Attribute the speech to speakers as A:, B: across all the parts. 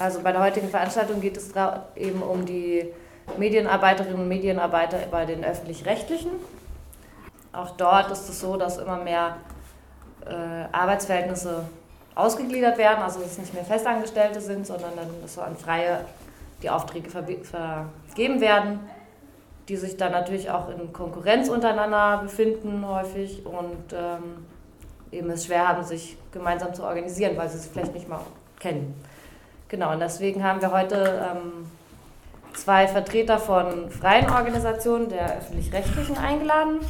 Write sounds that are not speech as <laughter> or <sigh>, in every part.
A: Also bei der heutigen Veranstaltung geht es eben um die Medienarbeiterinnen und Medienarbeiter bei den öffentlich-rechtlichen. Auch dort ist es so, dass immer mehr äh, Arbeitsverhältnisse ausgegliedert werden, also dass es nicht mehr Festangestellte sind, sondern dann dass so an Freie die Aufträge vergeben werden, die sich dann natürlich auch in Konkurrenz untereinander befinden häufig und ähm, eben es schwer haben, sich gemeinsam zu organisieren, weil sie es vielleicht nicht mal kennen. Genau, und deswegen haben wir heute ähm, zwei Vertreter von freien Organisationen der öffentlich-rechtlichen eingeladen,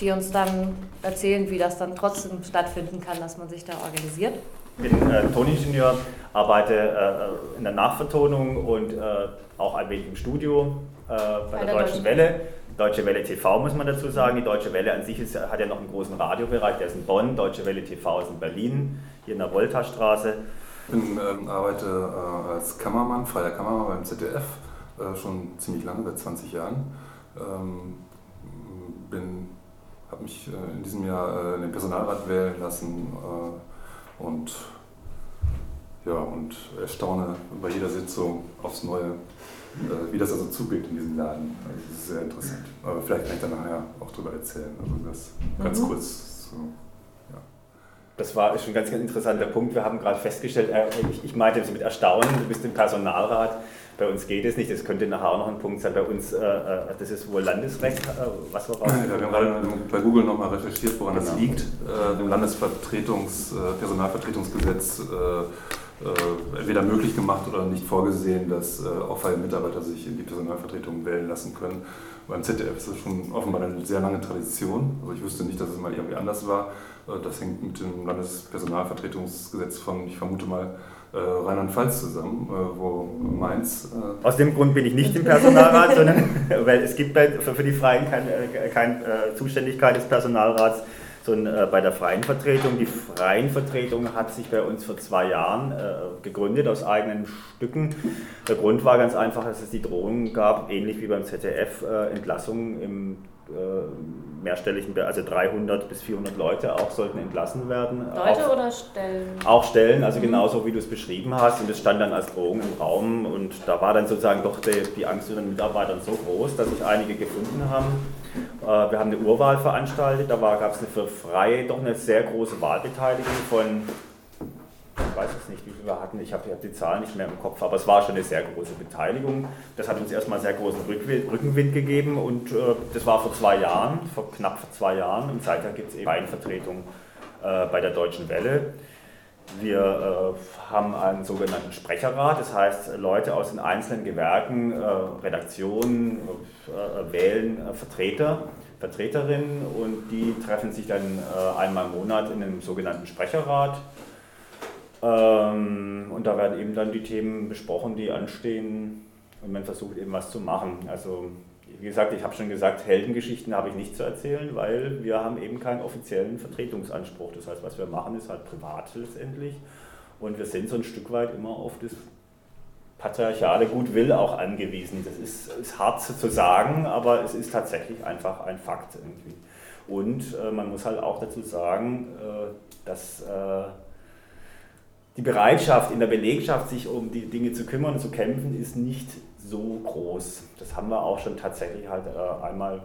A: die uns dann erzählen, wie das dann trotzdem stattfinden kann, dass man sich da organisiert.
B: Ich bin äh, Toningenieur, arbeite äh, in der Nachvertonung und äh, auch ein wenig im Studio äh, bei, bei, der, der Deutschen, Deutschen Welle. Deutsche Welle TV muss man dazu sagen. Die Deutsche Welle an sich ist, hat ja noch einen großen Radiobereich, der ist in Bonn. Deutsche Welle TV ist in Berlin, hier in der Volta-Straße.
C: Ich bin, ähm, arbeite äh, als Kameramann, freier Kameramann beim ZDF, äh, schon ziemlich lange, seit 20 Jahren. Ähm, habe mich äh, in diesem Jahr in den Personalrat wählen lassen und, ja, und erstaune bei jeder Sitzung aufs Neue, äh, wie das also zugeht in diesem Laden. Also das ist sehr interessant. Aber vielleicht kann ich dann nachher auch darüber erzählen. Also das ganz mhm. kurz. So.
B: Das war schon ein ganz, ganz interessanter Punkt. Wir haben gerade festgestellt, äh, ich, ich meinte mit Erstaunen, du bist im Personalrat. Bei uns geht es nicht, das könnte nachher auch noch ein Punkt sein. Bei uns, äh, äh das ist wohl Landesrecht, äh,
C: was wir ja, Wir haben gerade bei Google nochmal recherchiert, woran genau. das liegt. Äh, dem Landesvertretungs-, äh, Personalvertretungsgesetz äh, entweder möglich gemacht oder nicht vorgesehen, dass auch freie Mitarbeiter sich in die Personalvertretung wählen lassen können. Beim ZDF ist das schon offenbar eine sehr lange Tradition. Also ich wüsste nicht, dass es mal irgendwie anders war. Das hängt mit dem Landespersonalvertretungsgesetz von, ich vermute mal, äh, Rheinland-Pfalz zusammen, äh, wo Mainz.
B: Äh Aus dem Grund bin ich nicht im Personalrat, sondern <laughs> weil es gibt für, für die Freien keine kein, Zuständigkeit des Personalrats, sondern bei der freien Vertretung. Die freien Vertretung hat sich bei uns vor zwei Jahren gegründet aus eigenen Stücken. Der Grund war ganz einfach, dass es die Drohung gab, ähnlich wie beim ZDF, Entlassungen im äh, mehrstelligen, also 300 bis 400 Leute auch sollten entlassen werden.
A: Leute auch, oder Stellen?
B: Auch Stellen, also mhm. genauso wie du es beschrieben hast. Und es stand dann als Drohung im Raum. Und da war dann sozusagen doch die, die Angst vor den Mitarbeitern so groß, dass sich einige gefunden haben. Äh, wir haben eine Urwahl veranstaltet. Da gab es für Freie doch eine sehr große Wahlbeteiligung von ich weiß es nicht, wie viel wir hatten, ich habe die Zahlen nicht mehr im Kopf, aber es war schon eine sehr große Beteiligung. Das hat uns erstmal sehr großen Rückenwind gegeben und äh, das war vor zwei Jahren, vor knapp vor zwei Jahren und seither gibt es eben Vertretung äh, bei der Deutschen Welle. Wir äh, haben einen sogenannten Sprecherrat, das heißt, Leute aus den einzelnen Gewerken, äh, Redaktionen äh, wählen äh, Vertreter, Vertreterinnen und die treffen sich dann einmal im Monat in einem sogenannten Sprecherrat. Ähm, und da werden eben dann die Themen besprochen, die anstehen. Und man versucht eben was zu machen. Also wie gesagt, ich habe schon gesagt, Heldengeschichten habe ich nicht zu erzählen, weil wir haben eben keinen offiziellen Vertretungsanspruch. Das heißt, was wir machen, ist halt privat letztendlich. Und wir sind so ein Stück weit immer auf das patriarchale Gutwill auch angewiesen. Das ist, ist hart zu sagen, aber es ist tatsächlich einfach ein Fakt irgendwie. Und äh, man muss halt auch dazu sagen, äh, dass äh, die Bereitschaft in der Belegschaft, sich um die Dinge zu kümmern zu kämpfen, ist nicht so groß. Das haben wir auch schon tatsächlich halt äh, einmal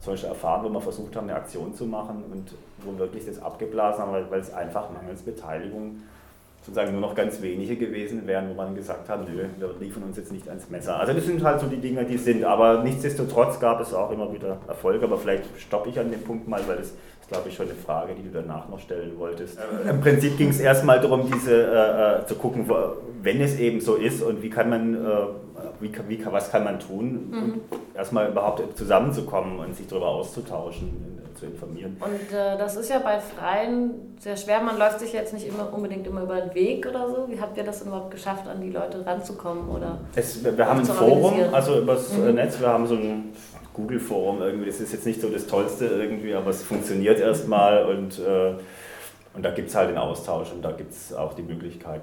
B: zum Beispiel erfahren, wo wir versucht haben, eine Aktion zu machen und wo wirklich das abgeblasen haben, weil, weil es einfach mangels Beteiligung sozusagen nur noch ganz wenige gewesen wären, wo man gesagt hat, nö, wir liefern uns jetzt nicht ans Messer. Also das sind halt so die Dinge, die sind. Aber nichtsdestotrotz gab es auch immer wieder Erfolge. Aber vielleicht stoppe ich an dem Punkt mal, weil das ist, glaube ich, schon eine Frage, die du danach noch stellen wolltest. Äh, Im Prinzip ging es erstmal darum, diese äh, äh, zu gucken, wo, wenn es eben so ist und wie kann man, äh, wie, wie, was kann man tun, mhm. erstmal überhaupt zusammenzukommen und sich darüber auszutauschen zu informieren.
A: Und äh, das ist ja bei Freien sehr schwer. Man läuft sich jetzt nicht immer unbedingt immer über den Weg oder so. Wie habt ihr das überhaupt geschafft, an die Leute ranzukommen? Oder
B: es, wir haben ein Forum, also übers mhm. Netz, wir haben so ein Google-Forum irgendwie, das ist jetzt nicht so das Tollste irgendwie, aber es funktioniert erstmal und, äh, und da gibt es halt den Austausch und da gibt es auch die Möglichkeit,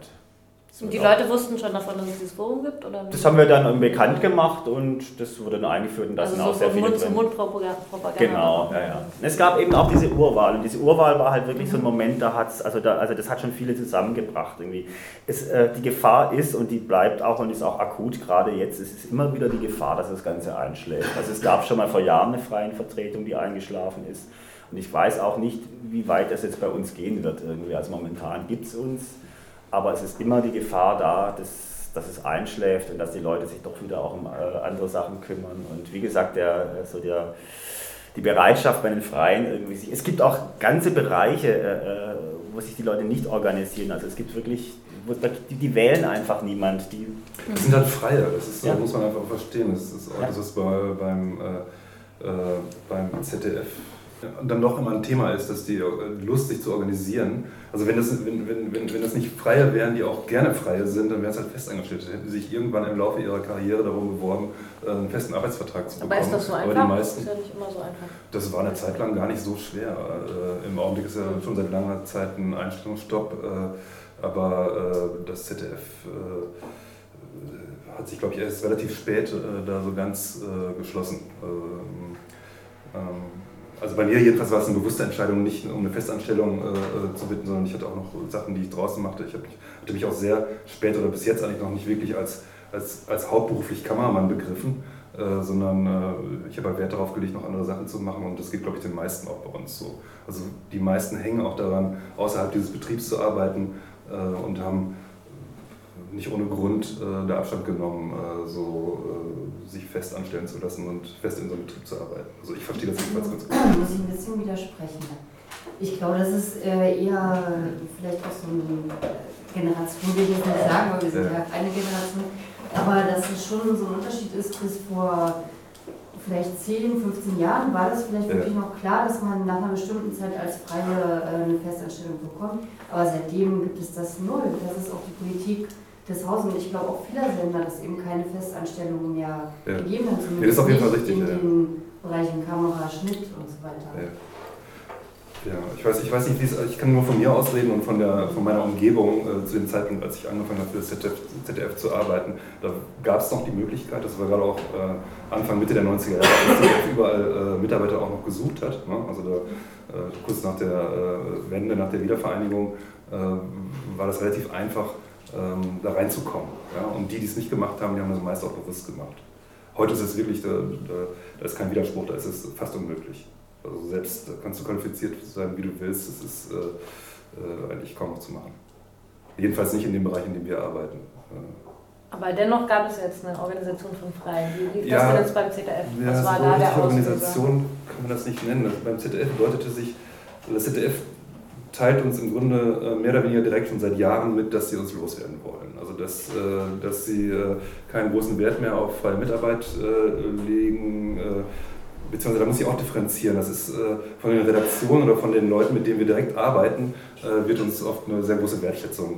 A: Und die Leute wussten schon davon, dass es dieses Forum gibt? Oder
B: das haben wir dann bekannt gemacht und das wurde dann eingeführt und da
A: also
B: sind
A: so
B: auch sehr viele
A: Mund
B: drin.
A: Mund-Propaganda.
B: Genau, ja, ja. Es gab eben auch diese Urwahl und diese Urwahl war halt wirklich mhm. so ein Moment, da hat's, also da, also das hat schon viele zusammengebracht irgendwie. Es, äh, die Gefahr ist und die bleibt auch und ist auch akut gerade jetzt, es ist immer wieder die Gefahr, dass das Ganze einschläft. Also es gab schon mal vor Jahren eine freie Vertretung, die eingeschlafen ist und ich weiß auch nicht, wie weit das jetzt bei uns gehen wird irgendwie. Also momentan gibt es uns aber es ist immer die Gefahr da, dass, dass es einschläft und dass die Leute sich doch wieder auch um äh, andere Sachen kümmern. Und wie gesagt, der, so der, die Bereitschaft bei den Freien irgendwie. Es gibt auch ganze Bereiche, äh, äh, wo sich die Leute nicht organisieren. Also es gibt wirklich, die, die wählen einfach niemand. Die
C: das sind halt Freie, das ist, ja. muss man einfach verstehen. Das ist, das ist bei, beim, äh beim ZDF dann doch immer ein Thema ist, dass die äh, Lust, sich zu organisieren, also wenn das, wenn, wenn, wenn, wenn das nicht Freie wären, die auch gerne Freie sind, dann wären es halt Festangestellte. Hätten sich irgendwann im Laufe ihrer Karriere darum beworben, äh, einen festen Arbeitsvertrag zu bekommen.
A: Aber ist das so einfach?
C: Aber die meisten,
A: das ist ja nicht immer so einfach.
C: Das war eine Zeit lang gar nicht so schwer. Äh, Im Augenblick ist ja schon seit langer Zeit ein Einstellungsstopp, aber das ZDF hat sich, glaube ich, erst relativ spät da so ganz geschlossen. Ähm, ähm, also bei mir jedenfalls war es eine bewusste Entscheidung, nicht um eine Festanstellung äh, äh, zu bitten, sondern ich hatte auch noch Sachen, die ich draußen machte. Ich mich, hatte mich auch sehr spät oder bis jetzt eigentlich noch nicht wirklich als, als, als hauptberuflich Kameramann begriffen, äh, sondern äh, ich habe halt Wert darauf gelegt, noch andere Sachen zu machen und das geht, glaube ich, den meisten auch bei uns so. Also die meisten hängen auch daran, außerhalb dieses Betriebs zu arbeiten äh, und haben nicht ohne Grund äh, der Abstand genommen, äh, so äh, sich fest anstellen zu lassen und fest in so einem Betrieb zu arbeiten. Also ich verstehe das jedenfalls ganz gut.
D: Muss ich ein bisschen widersprechen. Ich glaube, das ist äh, eher vielleicht auch so eine Generation, will ich jetzt nicht sagen, weil wir sind ja, ja eine Generation, aber dass es schon so ein Unterschied ist, bis vor vielleicht 10, 15 Jahren war das vielleicht ja. wirklich noch klar, dass man nach einer bestimmten Zeit als Freie äh, eine Festanstellung bekommt. Aber seitdem gibt es das null. Das ist auch die Politik des Hauses. Und ich glaube auch vieler Sender, dass eben keine Festanstellungen mehr ja. gegeben haben.
C: Zumindest ja, das ist auf jeden Fall richtig.
D: In ja. den Bereichen Kamera, Schnitt und so weiter.
C: Ja. Ja, ich weiß, ich weiß nicht, wie es, ich kann nur von mir aus reden und von, der, von meiner Umgebung äh, zu dem Zeitpunkt, als ich angefangen habe, für das ZDF, ZDF zu arbeiten. Da gab es noch die Möglichkeit, das war gerade auch äh, Anfang, Mitte der 90er Jahre, dass ZDF überall äh, Mitarbeiter auch noch gesucht hat. Ne? Also da, äh, kurz nach der äh, Wende, nach der Wiedervereinigung, äh, war das relativ einfach, ähm, da reinzukommen. Ja? Und die, die es nicht gemacht haben, die haben das meist auch bewusst gemacht. Heute ist es wirklich, da, da, ist kein Widerspruch, da ist es fast unmöglich. Also selbst da kannst du qualifiziert sein, wie du willst, das ist äh, äh, eigentlich kaum noch zu machen. Jedenfalls nicht in dem Bereich, in dem wir arbeiten.
A: Aber dennoch gab es jetzt eine Organisation von Freien. Wie lief
C: ja,
A: das denn jetzt beim ZDF?
C: Was ja, war so da der Organisation kann man das nicht nennen. beim ZDF bedeutete sich, das ZDF teilt uns im Grunde äh, mehr oder weniger direkt schon seit Jahren mit, dass sie uns loswerden wollen. Also dass, äh, dass sie äh, keinen großen Wert mehr auf freie Mitarbeit legen, beziehungsweise da muss ich auch differenzieren. Das ist von den Redaktionen oder von den Leuten, mit denen wir direkt arbeiten, wird uns oft eine sehr große Wertschätzung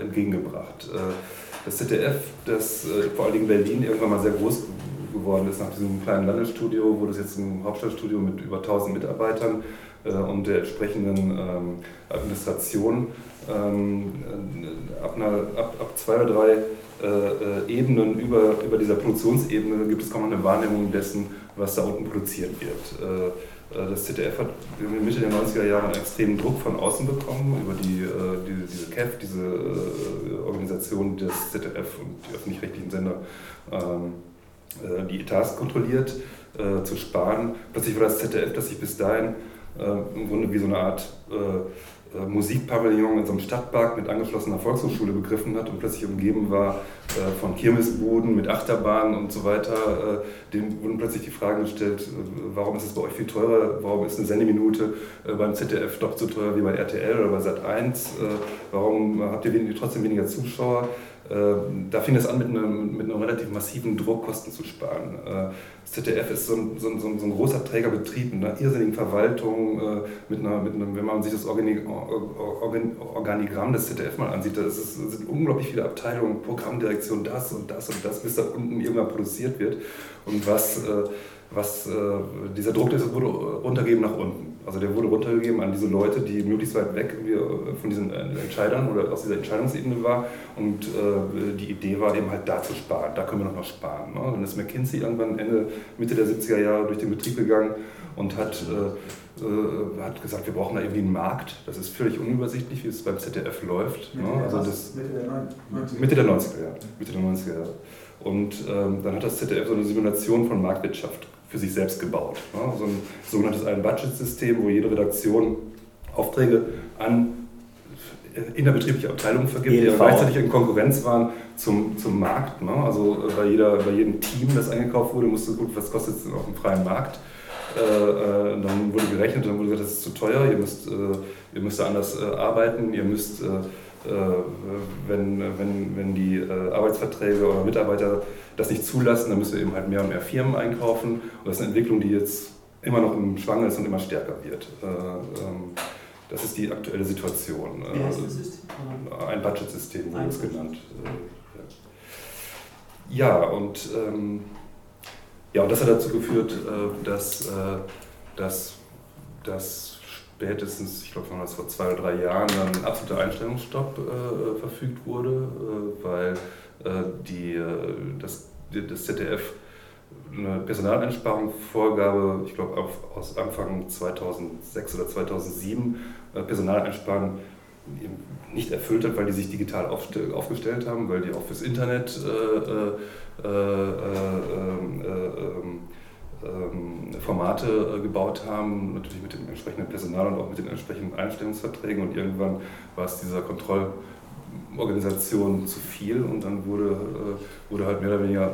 C: entgegengebracht. Das ZDF, das vor allen Dingen Berlin irgendwann mal sehr groß geworden ist nach diesem kleinen Landesstudio, wurde es jetzt ein Hauptstadtstudio mit über 1000 Mitarbeitern und der entsprechenden ähm, Administration ähm, äh, ab, einer, ab, ab zwei oder drei äh, Ebenen über, über dieser Produktionsebene gibt es kaum eine Wahrnehmung dessen, was da unten produziert wird. Das ZDF hat Mitte der 90er Jahre einen extremen Druck von außen bekommen über die, die diese CAF, diese Organisation des ZDF und die öffentlich-rechtlichen Sender, ähm, die Etats kontrolliert, zu sparen. Plötzlich war das ZDF, das sich bis dahin äh, im Grunde wie so eine Art äh, äh, Musikpavillon in so einem Stadtpark mit angeschlossener Volkshochschule begriffen hat und plötzlich umgeben war äh, von Kirmesbuden mit Achterbahnen und so weiter. Äh, dem wurden plötzlich die Fragen gestellt, äh, warum ist es bei euch viel teurer, warum ist eine Sendeminute beim ZDF doppelt so teuer wie bei RTL oder bei Sat1, warum habt ihr trotzdem weniger Zuschauer? Ähm, da fing es an, mit einem, mit einem relativ massiven Druck Kosten zu sparen. Äh, das ZDF ist so ein, so ein, so ein großer Trägerbetrieb mit einer irrsinnigen Verwaltung, äh, mit einer, mit einem, wenn man sich das Organigramm des ZDF mal ansieht, da sind unglaublich viele Abteilungen, Programmdirektion, das und das und das, bis da unten irgendwann produziert wird. Und was, äh, was dieser Druck ist, wurde runtergeben nach unten. Also der wurde runtergegeben an diese Leute, die möglichst weit weg äh, von diesen Entscheidern oder aus dieser Entscheidungsebene war. Und äh, die Idee war eben halt da zu sparen, da können wir noch mal sparen. Ne? Dann ist McKinsey irgendwann Ende, Mitte der 70er Jahre durch den Betrieb gegangen und hat, äh, äh, hat gesagt, wir brauchen da irgendwie einen Markt. Das ist völlig unübersichtlich, wie es beim ZDF läuft.
E: Mitte,
C: ne?
E: also das, Mitte der 90er.
C: Mitte der 90er, ja. Mitte der 90er Jahre. Und ähm, dann hat das ZDF so eine Simulation von Marktwirtschaft für sich selbst gebaut. Ne? So ein sogenanntes Ein-Budget-System, wo jede Redaktion Aufträge an innerbetriebliche Abteilungen vergibt, die gleichzeitig in Konkurrenz waren zum, zum Markt. Ne? Also äh, bei, jeder, bei jedem Team, das eingekauft wurde, musste gut, was kostet es auf dem freien Markt? Äh, äh, dann wurde gerechnet, dann wurde gesagt, das ist zu teuer, ihr müsst, äh, ihr müsst anders äh, arbeiten, ihr müsst, äh, wenn, wenn, wenn die Arbeitsverträge oder Mitarbeiter das nicht zulassen, dann müssen wir eben halt mehr und mehr Firmen einkaufen. Und das ist eine Entwicklung, die jetzt immer noch im Schwang ist und immer stärker wird. Ähm, das ist die aktuelle Situation.
E: Wie heißt das System?
C: Ein Budget-System wurde es genannt. Ja, und ähm, ja, und das hat dazu geführt, äh, dass, äh, dass, dass spätestens, ich glaube, das vor zwei oder drei Jahren, dann ein absoluter Einstellungsstopp äh, verfügt wurde, weil die, das, das ZDF eine Personaleinsparung Vorgabe, ich glaube aus Anfang 2006 oder 2007, Personaleinsparungen nicht erfüllt hat, weil die sich digital aufgestellt haben, weil die auch fürs Internet äh, äh, äh, ähm, Formate gebaut haben, natürlich mit dem entsprechenden Personal und auch mit den entsprechenden Einstellungsverträgen. Und irgendwann war es dieser Kontrollorganisation zu viel und dann wurde, wurde halt mehr oder weniger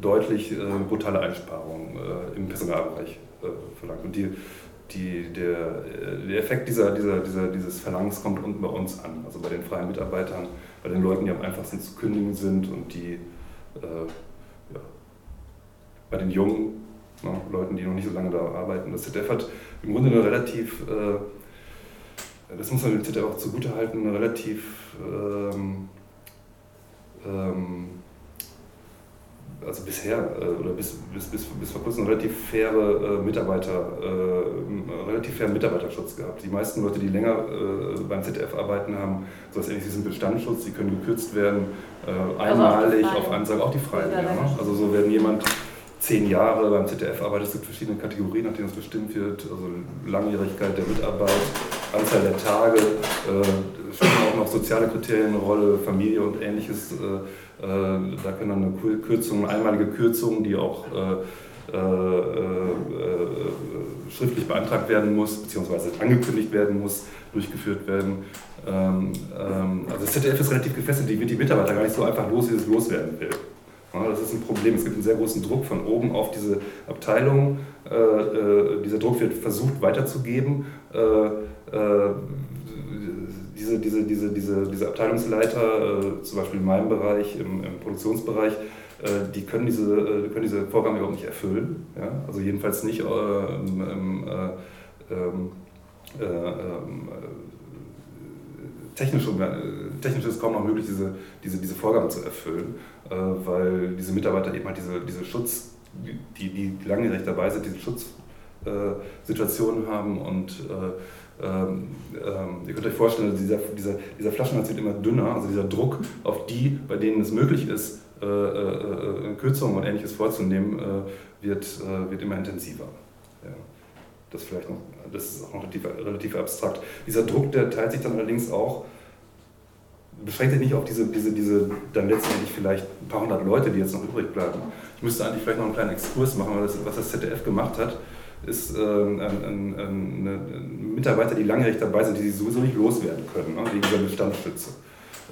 C: deutlich brutale Einsparungen im Personalbereich verlangt. Und die die, der, der Effekt dieser, dieser, dieser, dieses Verlangens kommt unten bei uns an, also bei den freien Mitarbeitern, bei den Leuten, die am einfachsten zu kündigen sind und die äh, bei den jungen ne, Leuten, die noch nicht so lange da arbeiten. Das ZDF hat im Grunde eine relativ, äh, das muss man dem ZDF auch zugutehalten, eine relativ ähm, ähm, also bisher äh, oder bis, bis, bis, bis vor kurzem relativ faire äh, Mitarbeiter, äh, relativ fairen Mitarbeiterschutz gehabt. Die meisten Leute, die länger äh, beim ZDF arbeiten, haben so etwas ähnliches wie Bestandsschutz, die können gekürzt werden, äh, also einmalig also auf Ansage, auch die Freien. Ja, ne? Also so wenn jemand zehn Jahre beim ZDF arbeitet, es gibt verschiedene Kategorien, nach denen es bestimmt wird, also Langjährigkeit der Mitarbeit, Anzahl der Tage, äh, spielen auch noch soziale Kriterien eine Rolle, Familie und ähnliches äh, da können dann eine Kürzung, einmalige Kürzung, die auch äh, äh, schriftlich beantragt werden muss, beziehungsweise angekündigt werden muss, durchgeführt werden. Ähm, ähm, also das ZDF ist relativ gefesselt, die wird die Mitarbeiter gar nicht so einfach los, wie es loswerden will. Das ist ein Problem. Es gibt einen sehr großen Druck von oben auf diese Abteilung. dieser Druck wird versucht weiterzugeben diese, diese, diese, diese, diese Abteilungsleiter, äh, zum Beispiel in meinem Bereich, im, im Produktionsbereich, äh, die können diese, äh, können diese Vorgaben überhaupt nicht erfüllen. Ja? Also jedenfalls nicht im, im ähm, ähm, technisch, technisch ist kaum noch möglich, diese, diese, diese Vorgaben zu erfüllen, weil diese Mitarbeiter eben halt diese, diese Schutz, die, die langjährig dabei sind, diese Schutzsituationen haben und ähm, ähm, ihr könnt euch vorstellen, dieser, dieser, dieser Flaschenhals wird immer dünner, also dieser Druck auf die, bei denen es möglich ist, äh, äh, äh Kürzungen und ähnliches vorzunehmen, äh, wird, äh, wird immer intensiver. Das, vielleicht noch, das ist auch noch relativ, relativ abstrakt. Dieser Druck, der teilt sich dann allerdings auch beschränkt sich nicht auf diese, diese, diese dann letztendlich vielleicht ein paar hundert Leute, die jetzt noch übrig bleiben. Ich müsste eigentlich vielleicht noch einen kleinen Exkurs machen, was das ZDF gemacht hat ist äh, ein, ein, ein, Mitarbeiter, die langjährig dabei sind, die sie sowieso nicht loswerden können, ne, wegen dieser Bestandsstütze.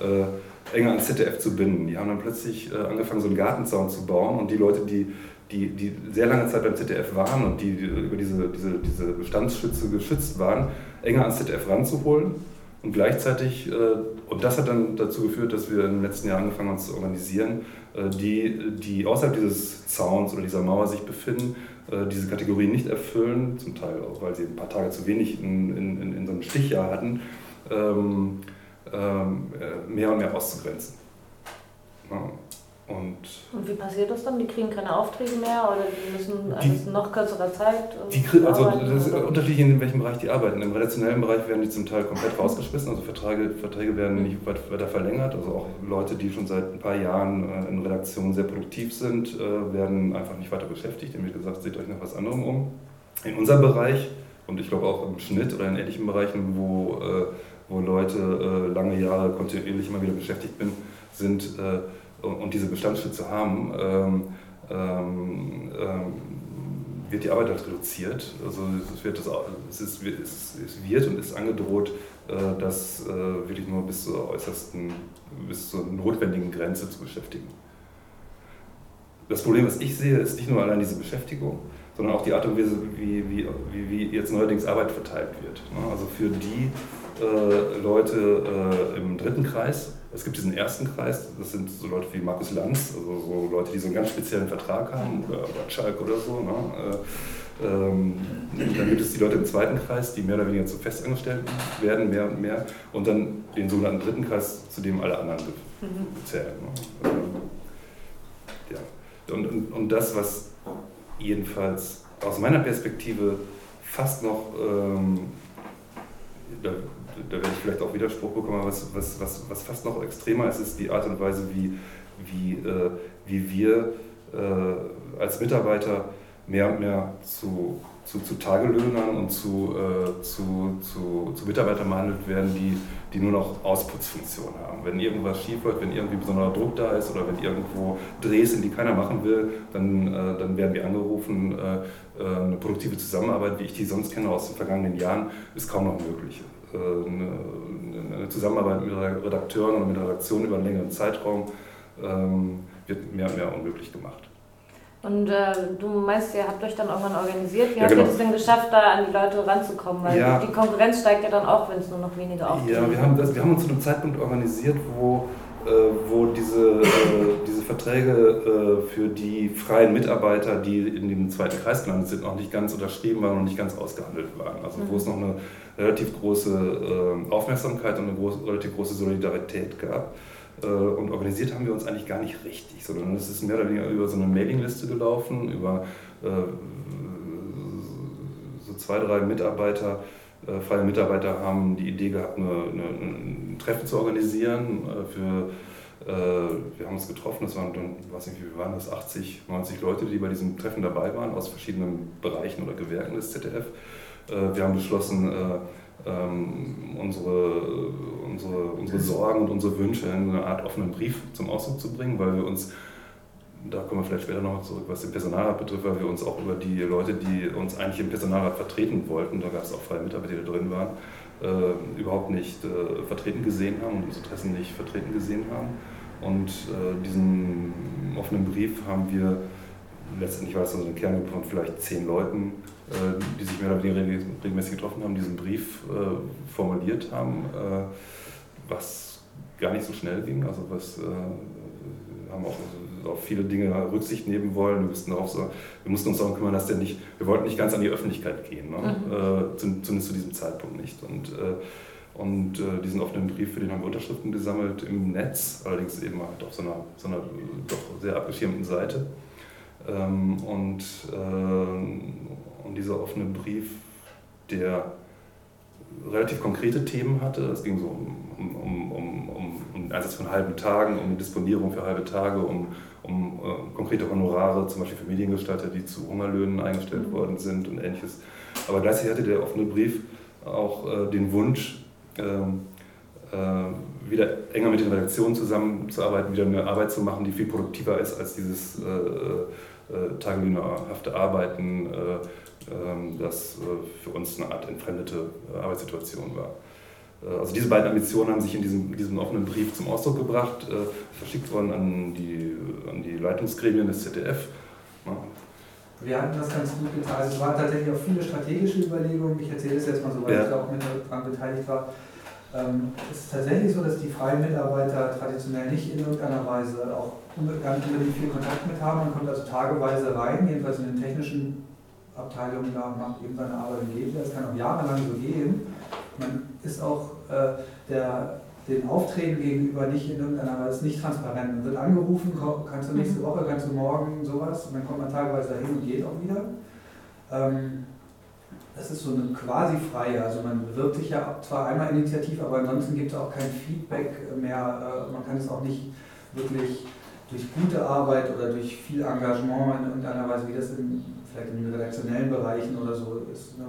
C: Äh, enger ans ZDF zu binden. Die haben dann plötzlich äh, angefangen, so einen Gartenzaun zu bauen und die Leute, die, die, die sehr lange Zeit beim ZDF waren und die, die über diese, diese, diese Bestandsschütze geschützt waren, enger ans ZDF ranzuholen und gleichzeitig, äh, und das hat dann dazu geführt, dass wir im letzten Jahr angefangen haben zu organisieren, äh, die, die außerhalb dieses Zauns oder dieser Mauer sich befinden, äh, diese Kategorien nicht erfüllen, zum Teil auch, weil sie ein paar Tage zu wenig in, in, in so einem Stichjahr hatten, ähm, ähm, äh, mehr und mehr auszugrenzen. Ja. Und,
A: Und wie passiert das dann? Die kriegen keine Aufträge mehr oder die müssen
C: Die-
A: alles in noch kürzerer Zeit äh,
C: Die, krie- also das ist unterschiedlich, in welchem Bereich die arbeiten. Im redaktionellen Bereich werden die zum Teil komplett rausgeschmissen, also Verträge, Verträge werden nicht weit- weiter verlängert. Also auch Leute, die schon seit ein paar Jahren äh, in Redaktionen sehr produktiv sind, äh, werden einfach nicht weiter beschäftigt. Wird gesagt, seht euch nach was anderem um. In unserem Bereich und ich glaube auch im Schnitt oder in ähnlichen Bereichen, wo, äh, wo Leute äh, lange Jahre kontinuierlich immer wieder beschäftigt bin, sind äh, und, diese Bestandsschütze haben, ähm, ähm, ähm, wird die Arbeit halt reduziert. Also es wird, das, es ist, es, wird und ist angedroht, äh, das äh, wirklich nur bis zur äußersten, bis zur notwendigen Grenze zu beschäftigen. Das Problem, was ich sehe, ist nicht nur allein diese Beschäftigung, sondern auch die Art und Weise, wie, wie, wie, wie jetzt neuerdings Arbeit verteilt wird. Also für die äh, Leute äh, im dritten Kreis, es gibt diesen ersten Kreis, das sind so Leute wie Markus Lanz, also so Leute, die so einen ganz speziellen Vertrag haben, oder Gottschalk oder so. Ne? Äh, ähm, dann gibt es die Leute im zweiten Kreis, die mehr oder weniger zu Festangestellten werden, mehr und mehr. Und dann den sogenannten dritten Kreis, zu dem alle anderen
A: Mhm.
C: zählen. Ne? Ähm, ja. und, und, und das, was jedenfalls aus meiner Perspektive fast noch, ähm, da, werde ich vielleicht auch Widerspruch bekommen, aber was, was, was, was fast noch extremer ist, ist die Art und Weise, wie, wie, äh, wie wir äh, als Mitarbeiter mehr und mehr zu, zu, zu Tagelöhnern und zu, äh, zu, zu, zu Mitarbeitern behandelt werden, die, die nur noch Ausputzfunktion haben. Wenn irgendwas schief läuft, wenn irgendwie besonderer Druck da ist oder wenn irgendwo Drehs sind, die keiner machen will, dann, äh, dann werden wir angerufen. Äh, äh, eine produktive Zusammenarbeit, wie ich die sonst kenne aus den vergangenen Jahren, ist kaum noch möglich. Äh, eine, eine Zusammenarbeit mit Redakteuren oder mit Redaktionen über einen längeren Zeitraum ähm, wird mehr und mehr unmöglich gemacht.
A: Und äh, du meinst, ihr habt euch dann auch mal organisiert. Wie
C: Ja,
A: habt
C: genau.
A: ihr es denn geschafft, da an die Leute ranzukommen? Weil
C: Ja.
A: die Konkurrenz steigt ja dann auch, wenn es nur noch wenige Aufträge
C: Ja, wir haben, das, wir haben uns zu einem Zeitpunkt organisiert, wo, wo diese, äh, diese Verträge äh, für die freien Mitarbeiter, die in dem zweiten Kreis gelandet sind, noch nicht ganz unterschrieben waren und nicht ganz ausgehandelt waren. Also wo
A: Mhm.
C: es noch eine relativ große äh, Aufmerksamkeit und eine große, relativ große Solidarität gab. Äh, Und organisiert haben wir uns eigentlich gar nicht richtig, sondern es ist mehr oder weniger über so eine Mailingliste gelaufen, über äh, so zwei, drei Mitarbeiter, äh, freie Mitarbeiter haben die Idee gehabt, eine, eine, ein Treffen zu organisieren. Äh, für, äh, wir haben uns getroffen, das waren dann, weiß nicht, wie waren das, 80, 90 Leute, die bei diesem Treffen dabei waren, aus verschiedenen Bereichen oder Gewerken des ZDF. Äh, wir haben beschlossen, äh, ähm, unsere, unsere, unsere Sorgen und unsere Wünsche in eine Art offenen Brief zum Ausdruck zu bringen, weil wir uns, da kommen wir vielleicht später noch zurück, was den Personalrat betrifft, weil wir uns auch über die Leute, die uns eigentlich im Personalrat vertreten wollten, da gab es auch freie Mitarbeiter, die da drin waren, äh, überhaupt nicht äh, vertreten gesehen haben und unsere Interessen nicht vertreten gesehen haben. Und äh, diesen offenen Brief haben wir, letztendlich war es so eine Kerngruppe von vielleicht zehn Leuten, äh, die sich mehr oder weniger regelmäßig getroffen haben, diesen Brief äh, formuliert haben, äh, was gar nicht so schnell ging, also was haben auch auf viele Dinge Rücksicht nehmen wollen. Wir mussten, auch so, wir mussten uns darum kümmern, dass der nicht, wir wollten nicht ganz an die Öffentlichkeit gehen, ne?
A: Mhm.
C: äh, zum- zumindest zu diesem Zeitpunkt nicht. Und, äh, und äh, diesen offenen Brief, für den haben wir Unterschriften gesammelt im Netz, allerdings eben halt auf so einer, so einer doch sehr abgeschirmten Seite. Ähm, und, äh, und dieser offene Brief, der relativ konkrete Themen hatte. Es ging so um, um, um, um, um, den Einsatz von halben Tagen, um Disponierung für halbe Tage, um, um äh, konkrete Honorare, zum Beispiel für Mediengestalter, die zu Hungerlöhnen eingestellt
A: Mhm.
C: worden sind und ähnliches. Aber gleichzeitig hatte der offene Brief auch äh, den Wunsch, ähm, äh, wieder enger mit den Redaktionen zusammenzuarbeiten, wieder eine Arbeit zu machen, die viel produktiver ist als dieses äh, äh, tagelöhnerhafte Arbeiten, äh, das äh, für uns eine Art entfremdete äh, Arbeitssituation war. Äh, Also diese beiden Ambitionen haben sich in diesem, diesem offenen Brief zum Ausdruck gebracht, verschickt worden an die, an die Leitungsgremien des ZDF.
E: Wir hatten das ganz gut getan. Also es waren tatsächlich auch viele strategische Überlegungen. Ich erzähle es jetzt mal so, weil
C: Ja.
E: ich da auch mit daran beteiligt war. Ähm, es ist tatsächlich so, dass die freien Mitarbeiter traditionell nicht in irgendeiner Weise auch unbe- gar nicht unbedingt viel Kontakt mit haben. Man kommt also tageweise rein, jedenfalls in den technischen Abteilungen, da macht eben seine Arbeit und geht. Das kann auch jahrelang so gehen. Man ist auch äh, der den Aufträgen gegenüber nicht in irgendeiner Weise nicht transparent. Man wird angerufen, kannst du nächste mhm. Woche, kannst du morgen sowas und dann kommt man teilweise dahin und geht auch wieder. Ähm, das ist so eine quasi freie, also man bewirbt sich ja zwar einmal initiativ, aber ansonsten gibt es auch kein Feedback mehr. Äh, man kann es auch nicht wirklich durch gute Arbeit oder durch viel Engagement in irgendeiner Weise, wie das in, vielleicht in den redaktionellen Bereichen oder so ist. Ne?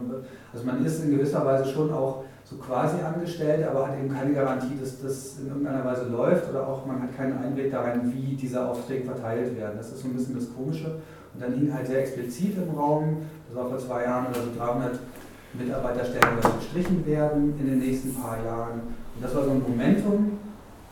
E: Also man ist in gewisser Weise schon auch so quasi angestellt, aber hat eben keine Garantie, dass das in irgendeiner Weise läuft oder auch man hat keinen Einblick darin, wie diese Aufträge verteilt werden. Das ist so ein bisschen das Komische. Und dann hing halt sehr explizit im Raum, das war vor zwei Jahren oder so 300 Mitarbeiterstellen, die gestrichen werden in den nächsten paar Jahren. Und das war so ein Momentum.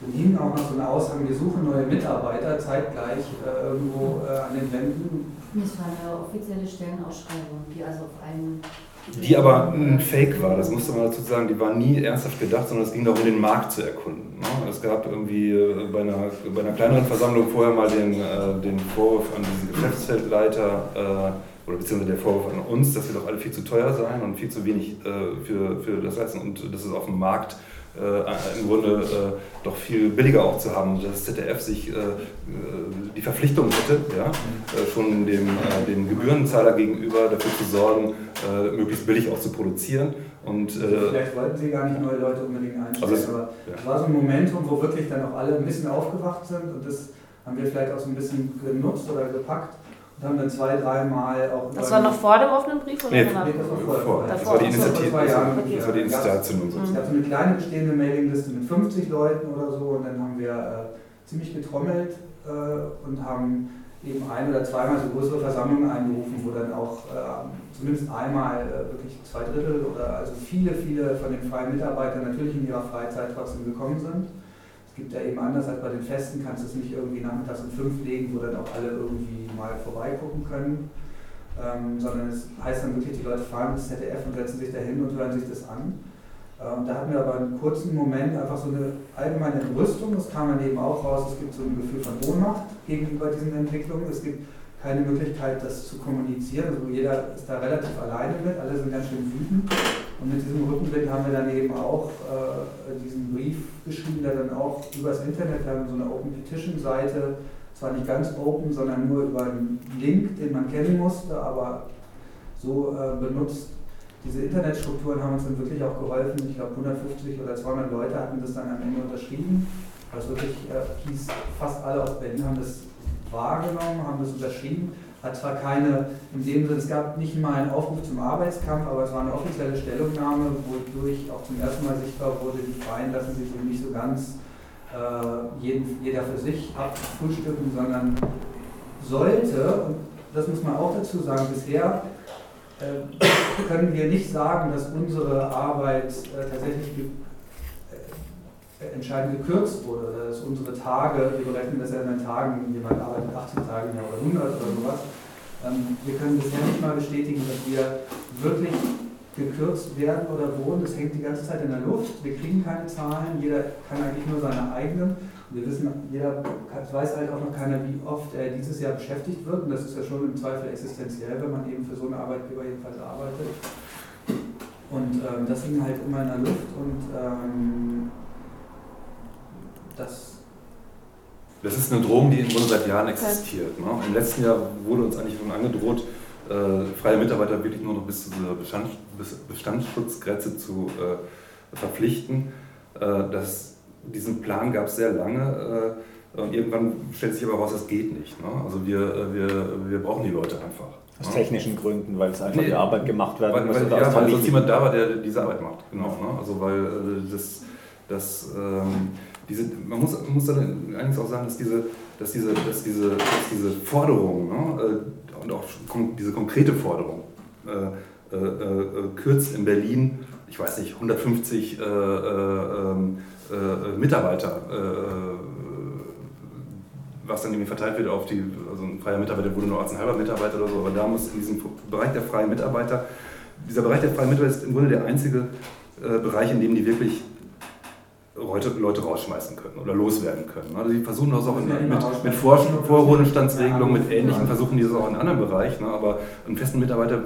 E: Dann hing auch noch so eine Aussage, wir suchen neue Mitarbeiter zeitgleich äh, irgendwo äh, an den Wänden.
D: Das war eine offizielle Stellenausschreibung, die also auf einen
C: die aber ein Fake war, das musste man dazu sagen, die war nie ernsthaft gedacht, sondern es ging darum, den Markt zu erkunden. Ne? Es gab irgendwie äh, bei einer, bei einer kleineren Versammlung vorher mal den, äh, den Vorwurf an diesen Geschäftsfeldleiter, äh, oder beziehungsweise der Vorwurf an uns, dass wir doch alle viel zu teuer seien und viel zu wenig für, für das leisten und dass es auf dem Markt äh, im Grunde äh, doch viel billiger auch zu haben, dass das ZDF sich äh, die Verpflichtung hätte, ja, schon dem, dem Gebührenzahler gegenüber dafür zu sorgen, möglichst billig auch zu produzieren. Und,
E: Vielleicht wollten Sie gar nicht neue Leute unbedingt einstellen, also es, aber es ja. war so ein Momentum, wo wirklich dann auch alle ein bisschen aufgewacht sind und das haben wir vielleicht auch so ein bisschen genutzt oder gepackt haben dann zwei, dreimal auch.
A: Das war noch vor dem offenen Brief oder
C: nee, danach? Nee, das war vor. vor. Das war die Initiative. Das, war die Initialzündung.
E: Es gab so eine kleine bestehende Mailingliste mit 50 Leuten oder so und dann haben wir äh, ziemlich getrommelt äh, und haben eben ein- oder zweimal so größere Versammlungen einberufen, wo dann auch äh, zumindest einmal äh, wirklich zwei Drittel oder also viele, viele von den freien Mitarbeitern natürlich in ihrer Freizeit trotzdem gekommen sind gibt ja eben anders als bei den Festen, kannst du es nicht irgendwie nachmittags um fünf legen, wo dann auch alle irgendwie mal vorbeigucken können, ähm, sondern es heißt dann wirklich, die Leute fahren ins ZDF und setzen sich da hin und hören sich das an. Ähm, da hatten wir aber einen kurzen Moment einfach so eine allgemeine Entrüstung, das kam dann eben auch raus, es gibt so ein Gefühl von Ohnmacht gegenüber diesen Entwicklungen, es gibt keine Möglichkeit, das zu kommunizieren, also jeder ist da relativ alleine mit, alle sind ganz schön wütend. Und mit diesem Rückenblick haben wir dann eben auch äh, diesen Brief geschrieben, der dann auch übers Internet, wir haben so eine Open Petition Seite, zwar nicht ganz open, sondern nur über einen Link, den man kennen musste, aber so äh, benutzt. Diese Internetstrukturen haben uns dann wirklich auch geholfen. Ich glaube, 150 oder 200 Leute hatten das dann am Ende unterschrieben. Was wirklich äh, hieß, fast alle aus Berlin haben das wahrgenommen, haben das unterschrieben hat zwar keine, in dem Sinne, es gab nicht mal einen Aufruf zum Arbeitskampf, aber es war eine offizielle Stellungnahme, wodurch auch zum ersten Mal sichtbar wurde, die Freien lassen sich eben nicht so ganz jeden, jeder für sich abfrühstücken, sondern sollte, und das muss man auch dazu sagen, bisher äh, können wir nicht sagen, dass unsere Arbeit äh, tatsächlich äh, entscheidend gekürzt wurde, dass unsere Tage, wir berechnen das ja in den Tagen, jemand arbeitet 18 Tage im oder 100 oder sowas, ähm, wir können bisher nicht mal bestätigen, dass wir wirklich gekürzt werden oder wurden. Das hängt die ganze Zeit in der Luft. Wir kriegen keine Zahlen. Jeder kann eigentlich nur seine eigenen. Wir wissen, jeder weiß halt auch noch keiner, wie oft er dieses Jahr beschäftigt wird. Und das ist ja schon im Zweifel existenziell, wenn man eben für so einen Arbeitgeber jedenfalls arbeitet. Und ähm, das hing halt immer in der Luft. Und ähm, das
C: das ist eine Drohung, die im Grunde seit Jahren existiert. Ne? Im letzten Jahr wurde uns eigentlich schon angedroht, freie Mitarbeiter wirklich nur noch bis zu dieser Bestand, Bestandsschutzgrenze zu äh, verpflichten. Äh, das, diesen Plan gab es sehr lange äh, und irgendwann stellt sich aber raus, das geht nicht. Ne? Also wir, äh, wir, wir brauchen die Leute einfach.
B: Aus ne? technischen Gründen, weil es einfach nee, die Arbeit gemacht werden
C: muss. Weil, ja, weil sonst jemand da war, der diese Arbeit macht. Genau. Ne? Also weil äh, das, das ähm, diese, man muss, muss dann eigentlich auch sagen, dass diese, dass diese, dass diese, dass diese Forderung ne, äh, und auch diese konkrete Forderung äh, äh, äh, kürzt in Berlin, ich weiß nicht, 150 äh, äh, Mitarbeiter, was dann irgendwie verteilt wird auf die, also ein freier Mitarbeiter wurde nur als ein halber Mitarbeiter oder so, aber da muss in diesem Bereich der freien Mitarbeiter, dieser Bereich der freien Mitarbeiter ist im Grunde der einzige Bereich, in dem die wirklich Leute, Leute rausschmeißen können oder loswerden können. Also die versuchen das auch in, mit, mit Vorruhestandsregelungen, mit ähnlichen, versuchen die das auch in anderen Bereichen. Ne? Aber einen festen Mitarbeiter,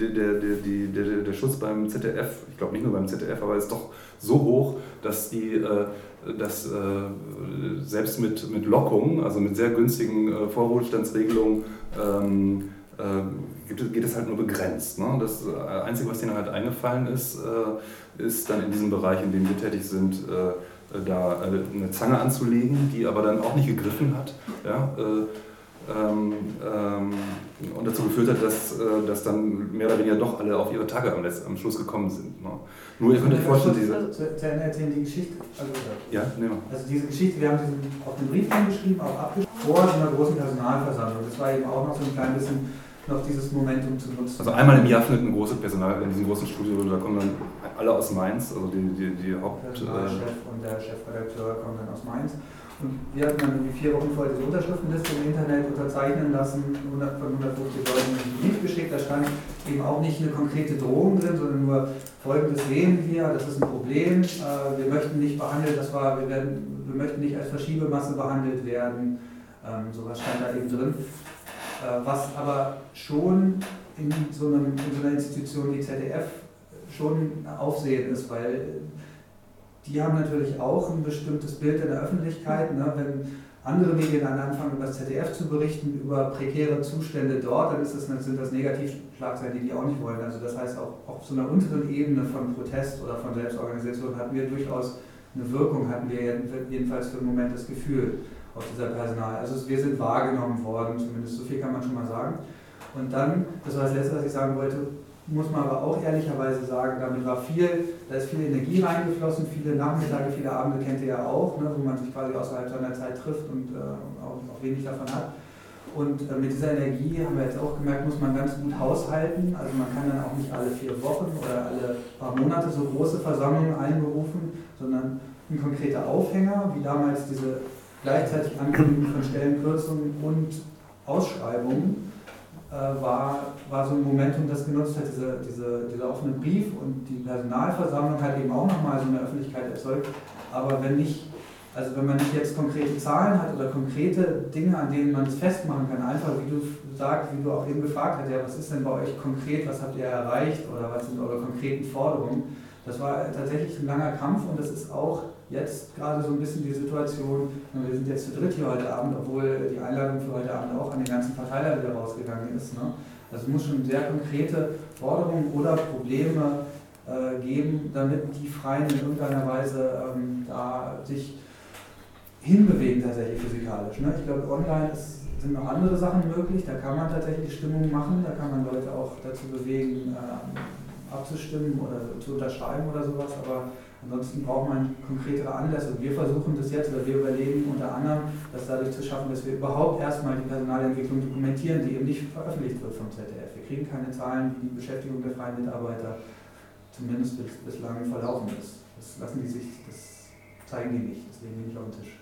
C: der, der, der, der, der Schutz beim ZDF, ich glaube nicht nur beim ZDF, aber ist doch so hoch, dass die äh, dass äh, selbst mit, mit Lockungen, also mit sehr günstigen äh, Vorruhestandsregelungen, ähm, äh, geht es halt nur begrenzt. Ne? Das äh, Einzige, was denen halt eingefallen ist, äh, ist dann in diesem Bereich, in dem wir tätig sind, äh, da eine Zange anzulegen, die aber dann auch nicht gegriffen hat. Ja? Ähm, ähm, und dazu geführt hat, dass, äh, dass dann mehr oder weniger doch alle auf ihre Tage am, am Schluss gekommen sind. Ne? Nur ihr könnt euch vorstellen, diese.
E: Also, zu, zu Ende erzählen die Geschichte. Also,
C: ja, nehmen wir.
E: Also diese Geschichte, wir haben diesen auf den Brief geschrieben, auch abgeschrieben, vor so einer großen Personalversammlung. Das war eben auch noch so ein klein bisschen noch dieses Momentum zu nutzen.
C: Also einmal im Jahr findet ein großes Personal in diesem großen Studio, da kommen dann alle aus Mainz, also die, die, die Haupt...
E: Der Personalchef äh, und der Chefredakteur kommen dann aus Mainz. Und wir hatten dann irgendwie vier Wochen vorher diese Unterschriftenliste im Internet unterzeichnen lassen, 100 von 150 Leuten einen Brief geschickt. Da stand eben auch nicht eine konkrete Drohung drin, sondern nur folgendes sehen wir, das ist ein Problem, äh, wir möchten nicht behandelt, das war, wir, werden, wir möchten nicht als Verschiebemasse behandelt werden. Ähm, sowas stand da eben drin. Äh, was aber schon in so, einem, in so einer Institution wie ZDF schon Aufsehen ist, weil die haben natürlich auch ein bestimmtes Bild in der Öffentlichkeit. Ne? Wenn andere Medien dann anfangen, über das ZDF zu berichten, über prekäre Zustände dort, dann das, sind das Negativschlagzeilen, die die auch nicht wollen. Also das heißt, auch auf so einer unteren Ebene von Protest oder von Selbstorganisation hatten wir durchaus eine Wirkung, hatten wir jedenfalls für den Moment das Gefühl auf dieser Personal. Also wir sind wahrgenommen worden, zumindest so viel kann man schon mal sagen. Und dann, das war das Letzte, was ich sagen wollte, muss man aber auch ehrlicherweise sagen, damit war viel, da ist viel Energie reingeflossen, viele Nachmittage, viele Abende kennt ihr ja auch, ne, wo man sich quasi außerhalb seiner Zeit trifft und äh, auch, auch, wenig davon hat. Und äh, mit dieser Energie haben wir jetzt auch gemerkt, muss man ganz gut haushalten. Also man kann dann auch nicht alle vier Wochen oder alle paar Monate so große Versammlungen einberufen, sondern ein konkreter Aufhänger, wie damals diese gleichzeitig Ankündigung von Stellenkürzungen und Ausschreibungen äh, war, war so ein Momentum, das genutzt hat, diese, diese, dieser offene Brief und die Personalversammlung hat eben auch nochmal so eine Öffentlichkeit erzeugt. Aber wenn nicht, also wenn man nicht jetzt konkrete Zahlen hat oder konkrete Dinge, an denen man es festmachen kann, einfach wie du sagst, wie du auch eben gefragt hast, ja, was ist denn bei euch konkret, was habt ihr erreicht oder was sind eure konkreten Forderungen, das war tatsächlich ein langer Kampf und das ist auch jetzt gerade so ein bisschen die Situation, wir sind jetzt zu dritt hier heute Abend, obwohl die Einladung für heute Abend auch an den ganzen Verteiler wieder rausgegangen ist. Ne? Also es muss schon sehr konkrete Forderungen oder Probleme äh, geben, damit die Freien in irgendeiner Weise ähm, da sich hinbewegen tatsächlich physikalisch. Ne? Ich glaube, online ist, sind noch andere Sachen möglich, da kann man tatsächlich Stimmung machen, da kann man Leute auch dazu bewegen, äh, abzustimmen oder zu unterschreiben oder sowas, aber Ansonsten braucht man konkretere Anlässe. Und wir versuchen das jetzt, oder wir überlegen unter anderem, das dadurch zu schaffen, dass wir überhaupt erstmal die Personalentwicklung dokumentieren, die eben nicht veröffentlicht wird vom ZDF. Wir kriegen keine Zahlen, wie die Beschäftigung der freien Mitarbeiter zumindest bis, bislang verlaufen ist. Das lassen die sich, das zeigen die nicht, das legen die nicht auf den Tisch.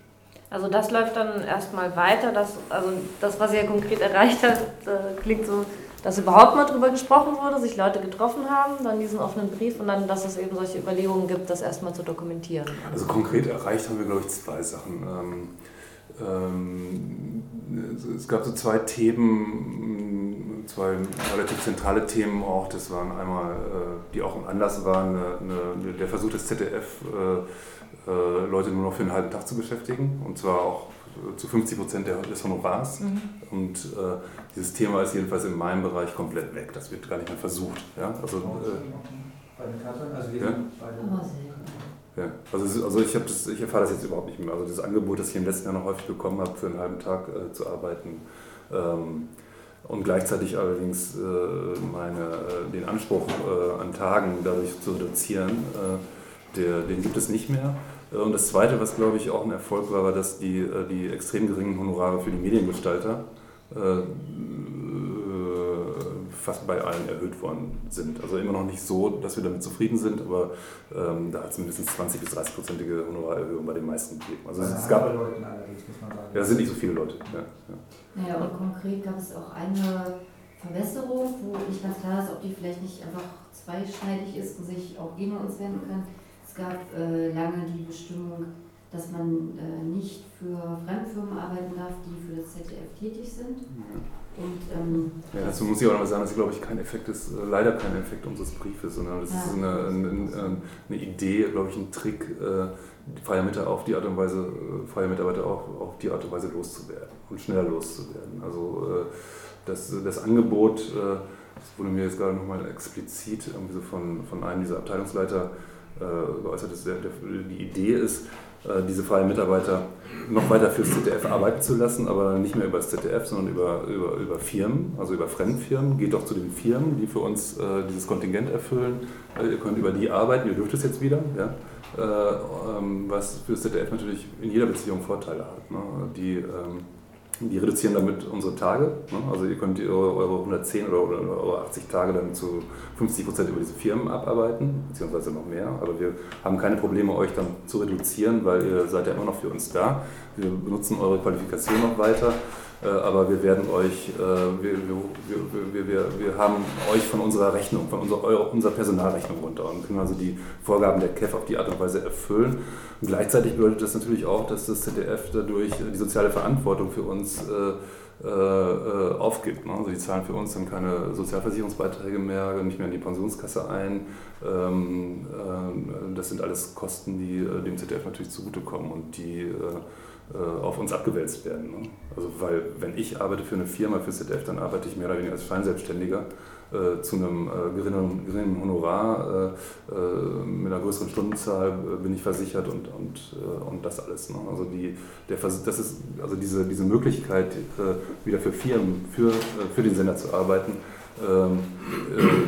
A: Also das läuft dann erstmal weiter. Das, also das, was ihr konkret erreicht habt, klingt so dass überhaupt mal drüber gesprochen wurde, sich Leute getroffen haben, dann diesen offenen Brief und dann, dass es eben solche Überlegungen gibt, das erstmal zu dokumentieren.
C: Also konkret erreicht haben wir, glaube ich, zwei Sachen. Ähm, ähm, es gab so zwei Themen, zwei relativ zentrale Themen auch. Das waren einmal, äh, die auch ein Anlass waren, eine, eine, der Versuch des ZDF, äh, äh, Leute nur noch für einen halben Tag zu beschäftigen. Und zwar auch zu 50 Prozent des Honorars. Mhm. Und äh, dieses Thema ist jedenfalls in meinem Bereich komplett weg. Das wird gar nicht mehr versucht. Ja? Also, äh, bei den Kassern? Also wir ja? Ja, also, also ich, das, ich erfahre das jetzt überhaupt nicht mehr. Also das Angebot, das ich im letzten Jahr noch häufig bekommen habe, für einen halben Tag äh, zu arbeiten ähm, und gleichzeitig allerdings äh, meine, äh, den Anspruch äh, an Tagen dadurch zu reduzieren, äh, der, den gibt es nicht mehr. Äh, und das Zweite, was glaube ich auch ein Erfolg war, war, dass die, äh, die extrem geringen Honorare für die Mediengestalter äh, fast bei allen erhöht worden sind. Also immer noch nicht so, dass wir damit zufrieden sind, aber ähm, da hat es mindestens 20 bis 30 prozentige Honorarerhöhung bei den meisten gegeben. Also es, es gab, Leuten allerdings, muss man sagen. Ja, es sind nicht so viele Leute. Ja,
D: ja. Naja, und konkret gab es auch eine Verbesserung, wo nicht ganz klar ist, ob die vielleicht nicht einfach zweischneidig ist und sich auch gegen uns wenden kann gab äh, lange die Bestimmung, dass man äh, nicht für Fremdfirmen arbeiten darf, die für das ZDF tätig sind. Und, ähm,
C: ja, dazu muss ich auch noch mal sagen, dass glaube ich kein Effekt ist, äh, leider kein Effekt unseres Briefes, sondern das ja. ist eine, eine, eine, Idee, glaube ich, ein Trick, äh, freie Mitarbeiter auf die Art und Weise, äh, freie Mitarbeiter auf, auf die Art und Weise loszuwerden und schneller loszuwerden. Also äh, das, das Angebot, äh, das wurde mir jetzt gerade nochmal explizit irgendwie so von, von einem dieser Abteilungsleiter geäußert, dass der, der, die Idee ist, äh, diese freien Mitarbeiter noch weiter fürs ZDF arbeiten zu lassen, aber nicht mehr über das ZDF, sondern über, über, über Firmen, also über Fremdfirmen. Geht doch zu den Firmen, die für uns äh, dieses Kontingent erfüllen. Äh, ihr könnt über die arbeiten, ihr dürft es jetzt wieder. Ja? Äh, ähm, was für das ZDF natürlich in jeder Beziehung Vorteile hat. Ne? Die, ähm, die reduzieren damit unsere Tage. Ne? Also ihr könnt eure, eure 110 oder, eure 80 Tage dann zu 50 Prozent über diese Firmen abarbeiten, beziehungsweise noch mehr. Aber wir haben keine Probleme, euch dann zu reduzieren, weil ihr seid ja immer noch für uns da. Wir benutzen eure Qualifikation noch weiter. Äh, aber wir werden euch, äh, wir, wir, wir, wir, haben euch von unserer Rechnung, von unserer, unserer Personalrechnung runter und können also die Vorgaben der KEF auf die Art und Weise erfüllen. Und gleichzeitig bedeutet das natürlich auch, dass das ZDF dadurch die soziale Verantwortung für uns äh, aufgibt. Ne? Also die zahlen für uns dann keine Sozialversicherungsbeiträge mehr, nicht mehr in die Pensionskasse ein. Ähm, äh, das sind alles Kosten, die dem ZDF natürlich zugutekommen und die auf uns abgewälzt werden. Ne? Also weil wenn ich arbeite für eine Firma, für ZDF, dann arbeite ich mehr oder weniger als Scheinselbstständiger äh, zu einem äh, geringen, geringen Honorar, äh, äh mit einer größeren Stundenzahl äh, bin ich versichert und, und, und das alles. Ne? Also, die, der, das ist, also diese, diese Möglichkeit, wieder für Firmen, für, für den Sender zu arbeiten, ähm,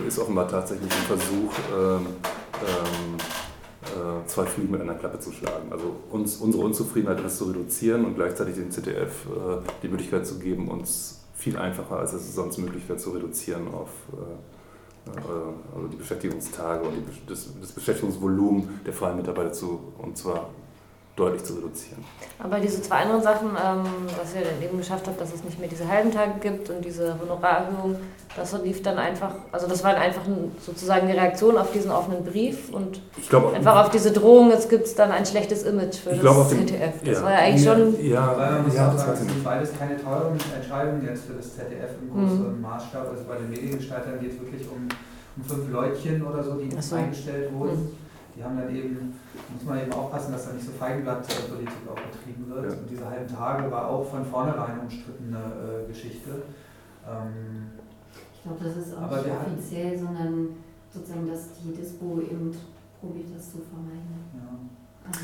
C: ist offenbar tatsächlich ein Versuch, ähm, ähm, äh, zwei Fliegen mit einer Klappe zu schlagen. Also uns, unsere Unzufriedenheit etwas zu reduzieren und gleichzeitig dem ZDF äh, die Möglichkeit zu geben, uns viel einfacher, als es sonst möglich wäre, zu reduzieren auf äh, also die Beschäftigungstage und die, das, das Beschäftigungsvolumen der freien Mitarbeiter zu, und zwar deutlich zu reduzieren.
A: Aber diese zwei anderen Sachen, ähm, was ihr dann eben geschafft habt, dass es nicht mehr diese halben Tage gibt und diese Honorarerhöhung, das lief dann einfach, also das war einfach sozusagen die Reaktion auf diesen offenen Brief und
C: glaub,
A: einfach auf diese Drohung, jetzt gibt es dann ein schlechtes Image für das
C: glaub,
A: ZDF.
C: Das
A: ja. war ja eigentlich schon...
E: Ja, weil man muss ja, auch sagen, es sind beides keine teuren Entscheidungen jetzt für das ZDF im großen mhm. Maßstab. Also bei den Mediengestaltern geht es wirklich um, um fünf Leutchen oder so, die so. eingestellt wurden. Mhm die haben dann eben, muss man eben aufpassen, dass da nicht so Feigenblattpolitik auch betrieben wird. Ja. Und diese halben Tage war auch von vornherein umstrittene äh, Geschichte. Ähm,
D: ich glaube, das ist auch nicht offiziell, sondern sozusagen, dass die Dispo eben probiert, das zu vermeiden. Ja. Also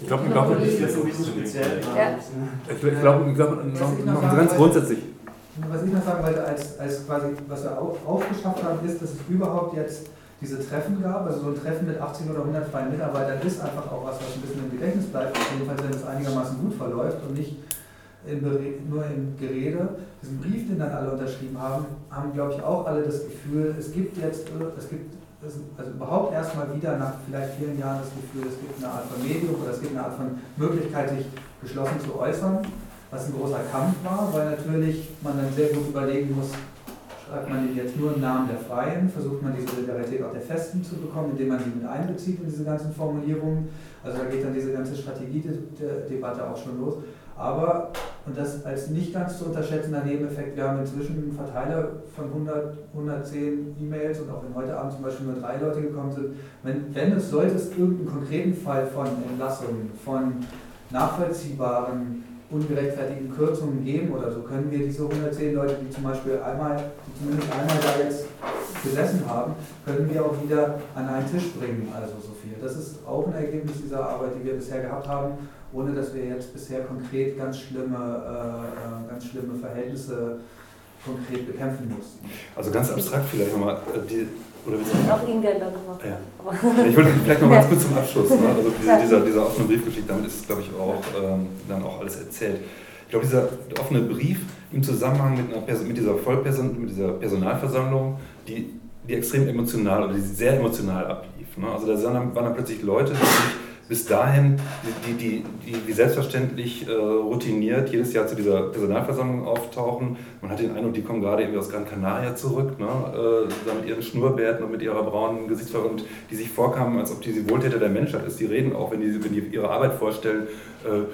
C: ich glaube, ich glaube, das ist jetzt so speziell. Ja. Ich glaube, ich glaube, noch, noch ganz grundsätzlich.
E: Was ich noch sagen wollte, als, als quasi, was wir auch aufgeschafft haben, ist, dass es überhaupt jetzt diese Treffen gab. Also so ein Treffen mit 18 oder 100 freien Mitarbeitern ist einfach auch was, was ein bisschen im Gedächtnis bleibt, jedenfalls wenn es einigermaßen gut verläuft und nicht im nur im Gerede. Diesen Brief, den dann alle unterschrieben haben, haben, glaube ich, auch alle das Gefühl, es gibt jetzt, es gibt also überhaupt erstmal wieder nach vielleicht vielen Jahren das Gefühl, es gibt eine Art von Medium oder es gibt eine Art von Möglichkeit, sich geschlossen zu äußern, was ein großer Kampf war, weil natürlich man dann sehr gut überlegen muss, schreibt man den jetzt nur im Namen der Freien, versucht man die Solidarität auch der Festen zu bekommen, indem man sie mit einbezieht in diese ganzen Formulierungen. Also da geht dann diese ganze Strategiedebatte auch schon los. Aber, und das als nicht ganz zu unterschätzender Nebeneffekt, wir haben inzwischen einen Verteiler von 100, 110 E-Mails und auch wenn heute Abend zum Beispiel nur drei Leute gekommen sind, wenn, wenn es sollte es irgendeinen konkreten Fall von Entlassungen, von nachvollziehbaren ungerechtfertigten Kürzungen geben oder so, können wir diese 110 Leute, die zum Beispiel einmal, zumindest einmal da jetzt gesessen haben, können wir auch wieder an einen Tisch bringen, also so viel. Das ist auch ein Ergebnis dieser Arbeit, die wir bisher gehabt haben, ohne dass wir jetzt bisher konkret ganz schlimme, äh, äh ganz schlimme Verhältnisse konkret bekämpfen mussten.
C: Also ganz abstrakt vielleicht nochmal, äh, die,
A: oder auch Ingelder gemacht.
C: Ja. Ich wollte vielleicht noch ganz kurz zum Abschluss. Ne? Also <laughs> diese, dieser, dieser offene Briefgeschichte, damit ist es, glaube ich, auch ähm, dann auch alles erzählt. Ich glaube, dieser offene Brief im Zusammenhang mit, einer, mit, dieser Vollperson, mit dieser Personalversammlung, die, die extrem emotional oder die sehr emotional ablief. Ne? Also da waren dann plötzlich Leute, die sich bis dahin, die, die, die, die selbstverständlich äh, routiniert jedes Jahr zu dieser Personalversammlung auftauchen. Man hat den Eindruck, die kommen gerade irgendwie aus Gran Canaria zurück, ne? äh, mit ihren Schnurrbärten und mit ihrer braunen Gesichtsfarbe und die sich vorkamen, als ob die, die Wohltäter der Menschheit ist. Die reden auch, wenn die, wenn die ihre Arbeit vorstellen, äh,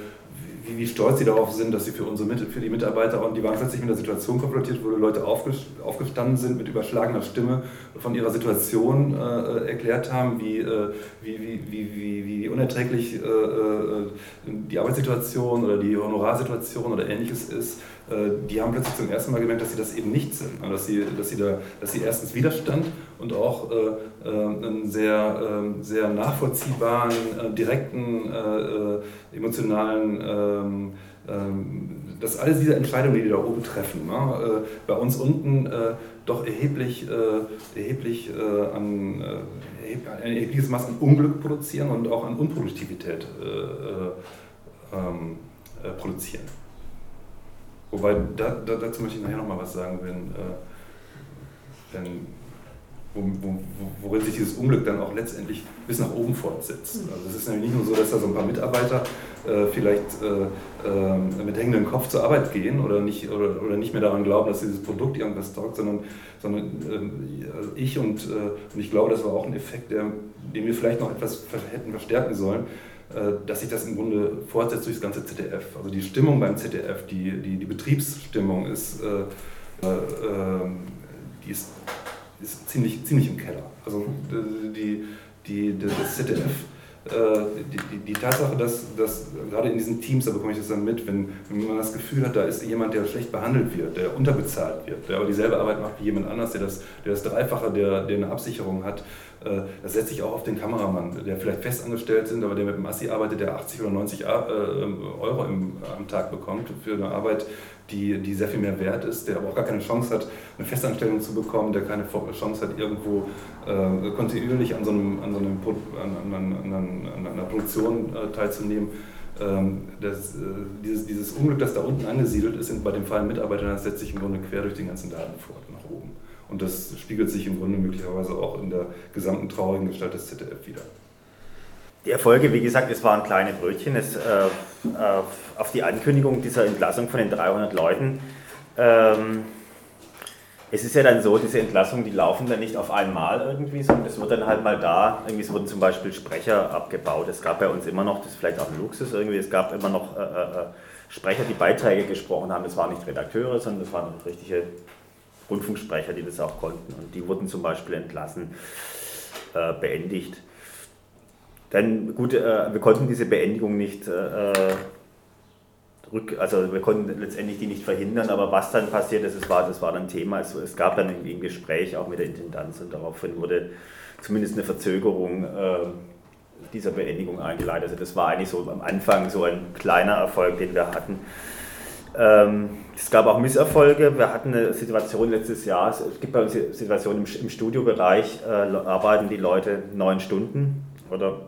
C: wie, wie, stolz sie darauf sind, dass sie für, unsere, für die Mitarbeiter und die waren plötzlich mit der Situation konfrontiert, wo Leute aufgestanden sind mit überschlagener Stimme von ihrer Situation äh, erklärt haben, wie, äh, wie, wie, wie, wie, unerträglich äh, äh, die Arbeitssituation oder die Honorarsituation oder ähnliches ist. Äh, die haben plötzlich zum ersten Mal gemerkt, dass sie das eben nicht sind. Dass sie, dass sie, da, dass sie erstens Widerstand und auch äh, einen sehr, ähm, sehr nachvollziehbaren, direkten, emotionalen ähm, ähm, dass alle diese Entscheidungen, die die da oben treffen, ne, bei uns unten doch erheblich, erheblich an, ein erhebliches Maß an Unglück produzieren und auch an Unproduktivität produzieren. Wobei, da, da, dazu möchte ich nachher nochmal was sagen, wenn, äh, wenn worin sich dieses Unglück dann auch letztendlich bis nach oben fortsetzt. Also es ist nämlich nicht nur so, dass da so ein paar Mitarbeiter äh, vielleicht äh, äh, mit hängendem Kopf zur Arbeit gehen oder nicht, oder, oder nicht mehr daran glauben, dass dieses Produkt irgendwas taugt, sondern, sondern äh, also ich und, äh, und ich glaube, das war auch ein Effekt, der, den wir vielleicht noch etwas hätten verstärken sollen, äh, dass sich das im Grunde fortsetzt durch das ganze ZDF. Also die Stimmung beim ZDF, die, die, die Betriebsstimmung ist, äh, äh, die ist, ist ziemlich, ziemlich im Keller. Also die, die, das ZDF, die, die, die Tatsache, dass, dass gerade in diesen Teams, da bekomme ich das dann mit, wenn, wenn man das Gefühl hat, da ist jemand, der schlecht behandelt wird, der unterbezahlt wird, der aber dieselbe Arbeit macht wie jemand anders, der das, der das Dreifache, der, der eine Absicherung hat, äh, das setzt sich auch auf den Kameramann, der vielleicht festangestellt ist, aber der mit dem Assi arbeitet, der 80 oder 90 äh, Euro im, am Tag bekommt für eine Arbeit, die, die sehr viel mehr wert ist, der aber auch gar keine Chance hat, eine Festanstellung zu bekommen, der keine Chance hat, irgendwo äh, kontinuierlich an so, einem, an, so einem, an, an, an, einer Produktion äh, teilzunehmen. Ähm, das, äh, dieses, dieses Unglück, das da unten angesiedelt ist, bei dem Fall Mitarbeitern, das setzt sich im Grunde quer durch den ganzen Laden fort nach oben. Und das spiegelt sich im Grunde möglicherweise auch in der gesamten traurigen Gestalt des ZDF wieder.
B: Die Erfolge, wie gesagt, es waren kleine Brötchen. Es, äh, äh, auf die Ankündigung dieser Entlassung von den 300 Leuten. Ähm, es ist ja dann so, diese Entlassungen, die laufen dann nicht auf einmal irgendwie, sondern es wird dann halt mal da, irgendwie es wurden zum Beispiel Sprecher abgebaut. Es gab bei uns immer noch, das ist vielleicht auch ein Luxus irgendwie, es gab immer noch äh, äh, Sprecher, die Beiträge gesprochen haben. Das waren nicht Redakteure, sondern das waren richtige Rundfunksprecher, die das auch konnten. Und die wurden zum Beispiel entlassen, äh, beendigt. Dann, gut, äh, wir konnten diese Beendigung nicht äh, rück, also wir konnten letztendlich die nicht verhindern, aber was dann passiert ist, das war, das war dann Thema. Es, es gab dann irgendwie ein Gespräch auch mit der Intendanz und daraufhin wurde zumindest eine Verzögerung äh, dieser Beendigung eingeleitet. Also das war eigentlich so am Anfang so ein kleiner Erfolg, den wir hatten. Ähm, es gab auch Misserfolge. Wir hatten eine Situation letztes Jahr, es gibt bei uns eine Situation im, im Studiobereich, äh, arbeiten die Leute neun Stunden oder,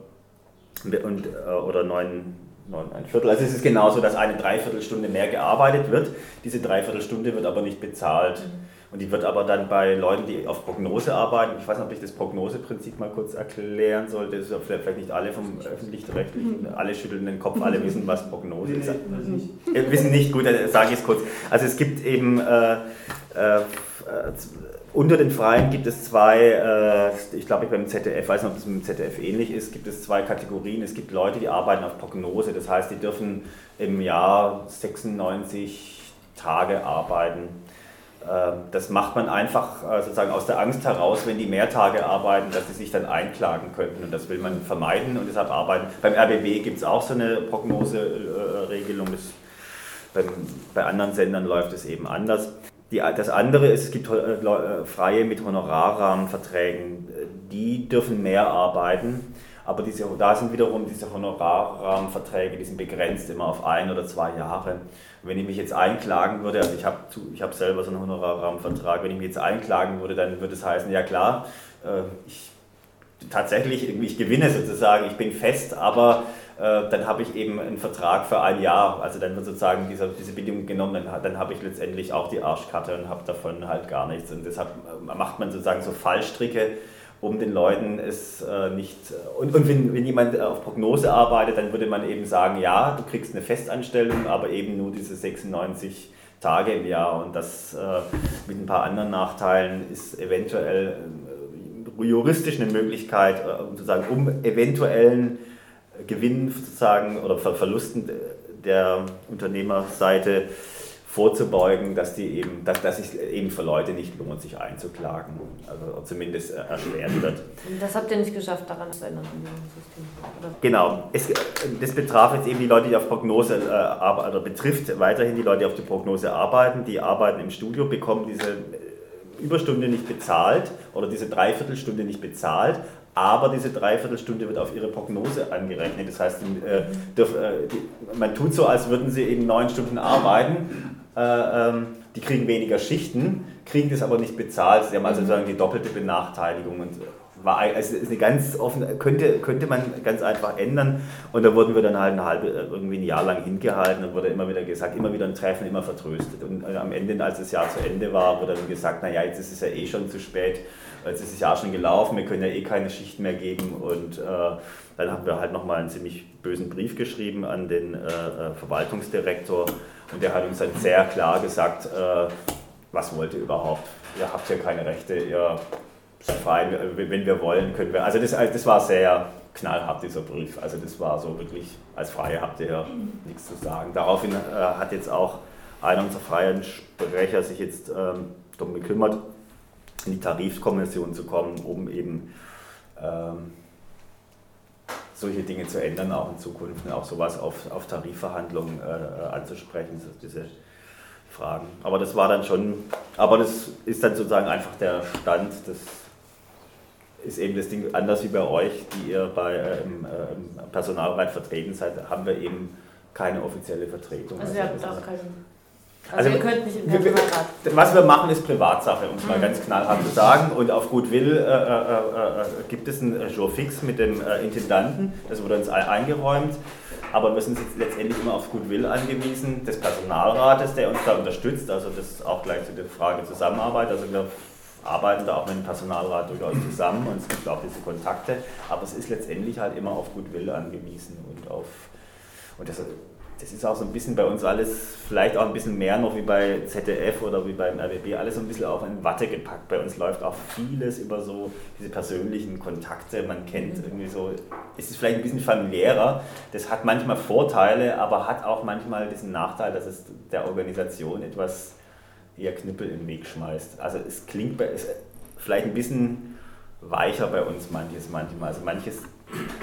B: und, äh, oder neun, neun, ein Viertel. Also es ist genauso, dass eine Dreiviertelstunde mehr gearbeitet wird. Diese Dreiviertelstunde wird aber nicht bezahlt. Mhm. Und die wird aber dann bei Leuten, die auf Prognose arbeiten, ich weiß nicht, ob ich das Prognoseprinzip mal kurz erklären sollte, das ist vielleicht nicht alle vom öffentlich-rechtlichen, mhm. alle schütteln den Kopf, alle wissen, was Prognose ist. Nee, äh, wissen nicht, gut, dann sage ich es kurz. Also es gibt eben äh, äh, unter den Freien gibt es zwei, äh, ich glaube beim ZDF, weiß nicht, ob das mit dem ZDF ähnlich ist, gibt es zwei Kategorien. Es gibt Leute, die arbeiten auf Prognose, das heißt, die dürfen im Jahr 96 Tage arbeiten das macht man einfach äh, sozusagen aus der Angst heraus, wenn die mehr Tage arbeiten, dass sie sich dann einklagen könnten. Und das will man vermeiden und deshalb arbeiten. Beim RBB gibt es auch so eine Prognoseregelung. bei anderen Sendern läuft es eben anders. Die, das andere ist, es gibt äh, äh, Freie mit Honorarrahmenverträgen. Die dürfen mehr arbeiten. Aber diese, da sind wiederum diese Honorarrahmenverträge, die sind begrenzt immer auf ein oder zwei Jahre. Wenn ich mich jetzt einklagen würde, also ich habe ich hab selber so einen Honorarrahmenvertrag, wenn ich mich jetzt einklagen würde, dann würde es heißen, ja klar, äh, ich, tatsächlich, ich gewinne sozusagen, ich bin fest, aber äh, dann habe ich eben einen Vertrag für ein Jahr. Also dann wird sozusagen dieser, diese Bedingung genommen, dann, dann habe ich letztendlich auch die Arschkarte und habe davon halt gar nichts. Und deshalb äh, macht man sozusagen so Fallstricke, um den Leuten es äh, nicht. Und, und wenn, wenn jemand auf Prognose arbeitet, dann würde man eben sagen, ja, du kriegst eine Festanstellung, aber eben nur diese 96 Tage im Jahr. Und das äh, mit ein paar anderen Nachteilen ist eventuell äh, juristisch eine Möglichkeit, äh, sozusagen um eventuellen Gewinn sozusagen oder Verlusten der Unternehmerseite vorzubeugen, dass die eben, dass, dass es eben für Leute nicht lohnt, sich einzuklagen. Also zumindest erschwert wird.
A: Das habt ihr nicht geschafft, daran zu ändern System. Oder?
B: Genau. Es, das betraf jetzt eben die Leute, die auf Prognose äh, arbeiten, oder betrifft weiterhin die Leute, die auf die Prognose arbeiten, die arbeiten im Studio, bekommen diese Überstunde nicht bezahlt oder diese Dreiviertelstunde nicht bezahlt, aber diese Dreiviertelstunde wird auf ihre Prognose angerechnet. Das heißt, äh, äh, die, man tut so, als würden sie eben neun Stunden arbeiten. Äh, ähm, die kriegen weniger Schichten, kriegen das aber nicht bezahlt. Sie haben also sozusagen die doppelte Benachteiligung. Und war also ist eine ganz offen, könnte, könnte man ganz einfach ändern. Und da wurden wir dann halt ein halbe, irgendwie ein Jahr lang hingehalten und wurde immer wieder gesagt, immer wieder ein Treffen, immer vertröstet. Und äh, am Ende, als das Jahr zu Ende war, wurde dann gesagt, naja, jetzt ist es ja eh schon zu spät, jetzt ist das Jahr schon gelaufen, wir können ja eh keine Schichten mehr geben. Und äh, dann haben wir halt nochmal einen ziemlich bösen Brief geschrieben an den äh, äh, Verwaltungsdirektor und der hat uns dann sehr klar gesagt, äh, was wollt ihr überhaupt? Ihr habt ja keine Rechte, ihr seid frei, wenn wir wollen, können wir. Also das, das war sehr knallhart, dieser Brief. Also das war so wirklich, als Freie habt ihr ja nichts zu sagen. Daraufhin äh, hat jetzt auch einer unserer freien Sprecher sich jetzt ähm, darum gekümmert, in die Tarifkommission zu kommen, um eben ähm, solche Dinge zu ändern, auch in Zukunft, und auch sowas auf, auf Tarifverhandlungen äh, anzusprechen, diese Fragen. Aber das war dann schon, aber das ist dann sozusagen einfach der Stand, das ist eben das Ding, anders wie bei euch, die ihr bei äh, im, äh, Personalrat vertreten seid, haben wir eben keine offizielle Vertretung.
A: Also, also ihr habt auch keinen also, also, ihr könnt nicht im Personalrat.
B: Was wir machen, ist Privatsache, um es mal mhm. ganz knallhart zu sagen. Und auf Gutwill äh, äh, äh, äh gibt es einen Jour fix mit dem äh, Intendanten. Das wurde uns eingeräumt. Aber wir sind jetzt letztendlich immer auf Gutwill angewiesen des Personalrates, der uns da unterstützt. Also das ist auch gleich zu der Frage Zusammenarbeit. Also wir arbeiten da auch mit dem Personalrat durchaus zusammen und es gibt auch diese Kontakte. Aber es ist letztendlich halt immer auf Gutwill angewiesen und auf und das, das ist auch so ein bisschen bei uns alles, vielleicht auch ein bisschen mehr noch wie bei ZDF oder wie beim RBB, alles so ein bisschen auf in Watte gepackt. Bei uns läuft auch vieles über so diese persönlichen Kontakte, man kennt mhm. irgendwie so, es ist vielleicht ein bisschen familiärer, das hat manchmal Vorteile, aber hat auch manchmal diesen Nachteil, dass es der Organisation etwas eher Knüppel im Weg schmeißt. Also es klingt bei, es, vielleicht ein bisschen weicher bei uns manches manchmal. Also manches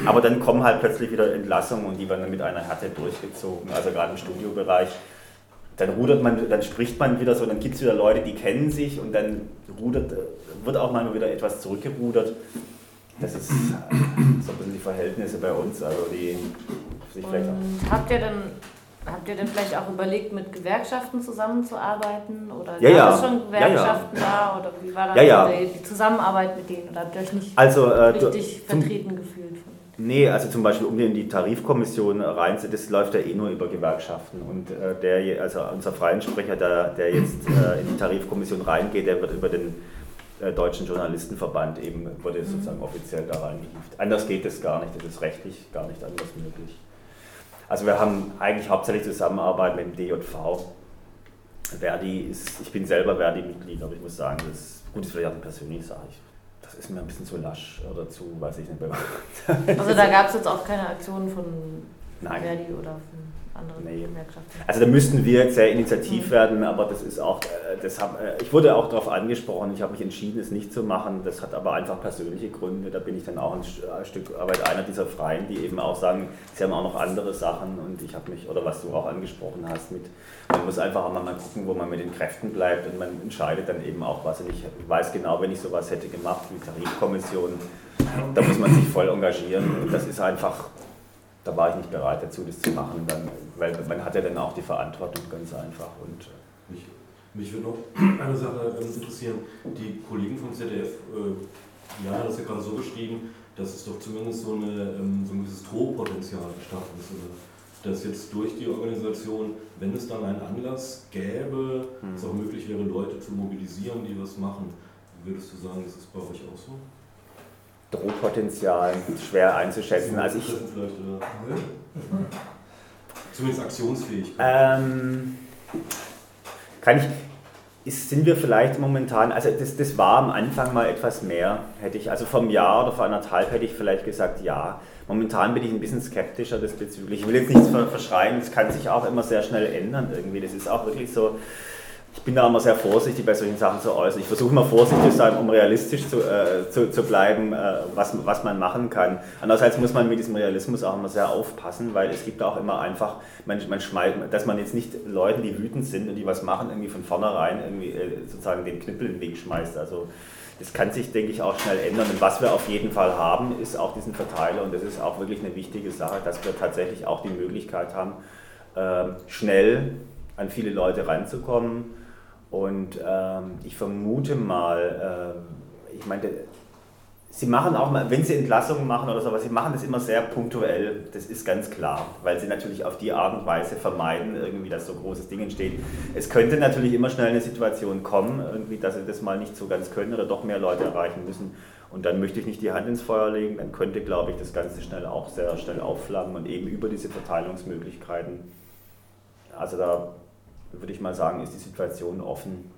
B: aber dann kommen halt plötzlich wieder Entlassungen und die werden dann mit einer Härte durchgezogen, also gerade im Studiobereich. Dann rudert man, dann spricht man wieder so, dann gibt es wieder Leute, die kennen sich und dann rudert, wird auch manchmal wieder etwas zurückgerudert. Das ist so ein bisschen die Verhältnisse bei uns, also die
A: sich vielleicht auch Habt ihr denn Habt ihr denn vielleicht auch überlegt, mit Gewerkschaften zusammenzuarbeiten? Oder
B: ja,
A: gab es schon Gewerkschaften ja, ja. da? Oder wie war da
B: ja,
A: die Zusammenarbeit mit denen? Oder habt ihr euch nicht
B: also, äh,
A: richtig du, vertreten gefühlt?
B: Nee, also zum Beispiel, um in die Tarifkommission reinzusetzen, das läuft ja eh nur über Gewerkschaften. Und äh, der, also unser freien Sprecher, der, der jetzt äh, in die Tarifkommission reingeht, der wird über den äh, Deutschen Journalistenverband eben, wurde sozusagen offiziell da reingehieft. Anders geht es gar nicht, das ist rechtlich gar nicht anders möglich. Also wir haben eigentlich hauptsächlich Zusammenarbeit mit dem DJV. Verdi ist, ich bin selber Verdi-Mitglied, aber ich muss sagen, das ist, gut, ist vielleicht auch eine persönliche Sache. Ich das ist mir ein bisschen zu lasch oder zu, weiß ich nicht.
A: also da gab es jetzt auch keine Aktionen von Nein. Verdi oder von anderen nee. Gewerkschaften.
B: Also da müssten wir sehr initiativ mhm. werden, aber das ist auch, äh, das hab, äh, ich wurde auch darauf angesprochen, ich habe mich entschieden, es nicht zu machen. Das hat aber einfach persönliche Gründe. Da bin ich dann auch ein, ein Stück Arbeit einer dieser Freien, die eben auch sagen, sie haben auch noch andere Sachen und ich habe mich, oder was du auch angesprochen hast, mit, man muss einfach auch mal gucken, wo man mit den Kräften bleibt und man entscheidet dann eben auch was. Und ich weiß genau, wenn ich sowas hätte gemacht wie Tarifkommission, da muss man sich voll engagieren und das ist einfach da war ich nicht bereit dazu, das zu machen, dann, weil man hat ja dann auch die Verantwortung ganz einfach. Und,
F: äh, mich, mich würde noch eine Sache interessieren. Die Kollegen vom ZDF, äh, haben das ja gerade so beschrieben, dass es doch zumindest so, eine, ähm, so ein gewisses Drohpotenzial geschaffen ist. Oder? Dass jetzt durch die Organisation, wenn es dann einen Anlass gäbe, hm. es auch möglich wäre, Leute zu mobilisieren, die was machen. Würdest du sagen, das ist bei euch auch so?
B: Drohpotenzial schwer einzuschätzen. Also ich,
F: Zumindest aktionsfähig.
B: Ähm, kann ich, ist, sind wir vielleicht momentan, also das, das war am Anfang mal etwas mehr, hätte ich, also vom Jahr oder vor anderthalb hätte ich vielleicht gesagt, ja. Momentan bin ich ein bisschen skeptischer diesbezüglich. Ich will jetzt nichts verschreien, es kann sich auch immer sehr schnell ändern irgendwie. Das ist auch wirklich so, ich bin da immer sehr vorsichtig bei solchen Sachen zu äußern. Ich versuche mal vorsichtig zu sein, um realistisch zu, äh, zu, zu bleiben, äh, was, was man machen kann. Andererseits muss man mit diesem Realismus auch immer sehr aufpassen, weil es gibt auch immer einfach, man, man schmeißt, dass man jetzt nicht Leuten, die wütend sind und die was machen, irgendwie von vornherein irgendwie äh, sozusagen den Knüppel in den Weg schmeißt. Also das kann sich, denke ich, auch schnell ändern. Und was wir auf jeden Fall haben, ist auch diesen Verteiler und das ist auch wirklich eine wichtige Sache, dass wir tatsächlich auch die Möglichkeit haben, äh, schnell an viele Leute ranzukommen und ähm, ich vermute mal, äh, ich meine, sie machen auch mal, wenn sie Entlassungen machen oder sowas, sie machen das immer sehr punktuell, das ist ganz klar, weil sie natürlich auf die Art und Weise vermeiden, irgendwie, dass so großes Ding entsteht. Es könnte natürlich immer schnell eine Situation kommen, irgendwie, dass sie das mal nicht so ganz können oder doch mehr Leute erreichen müssen. Und dann möchte ich nicht die Hand ins Feuer legen, dann könnte, glaube ich, das Ganze schnell auch sehr schnell aufflammen und eben über diese Verteilungsmöglichkeiten. Also da würde ich mal sagen, ist die Situation offen.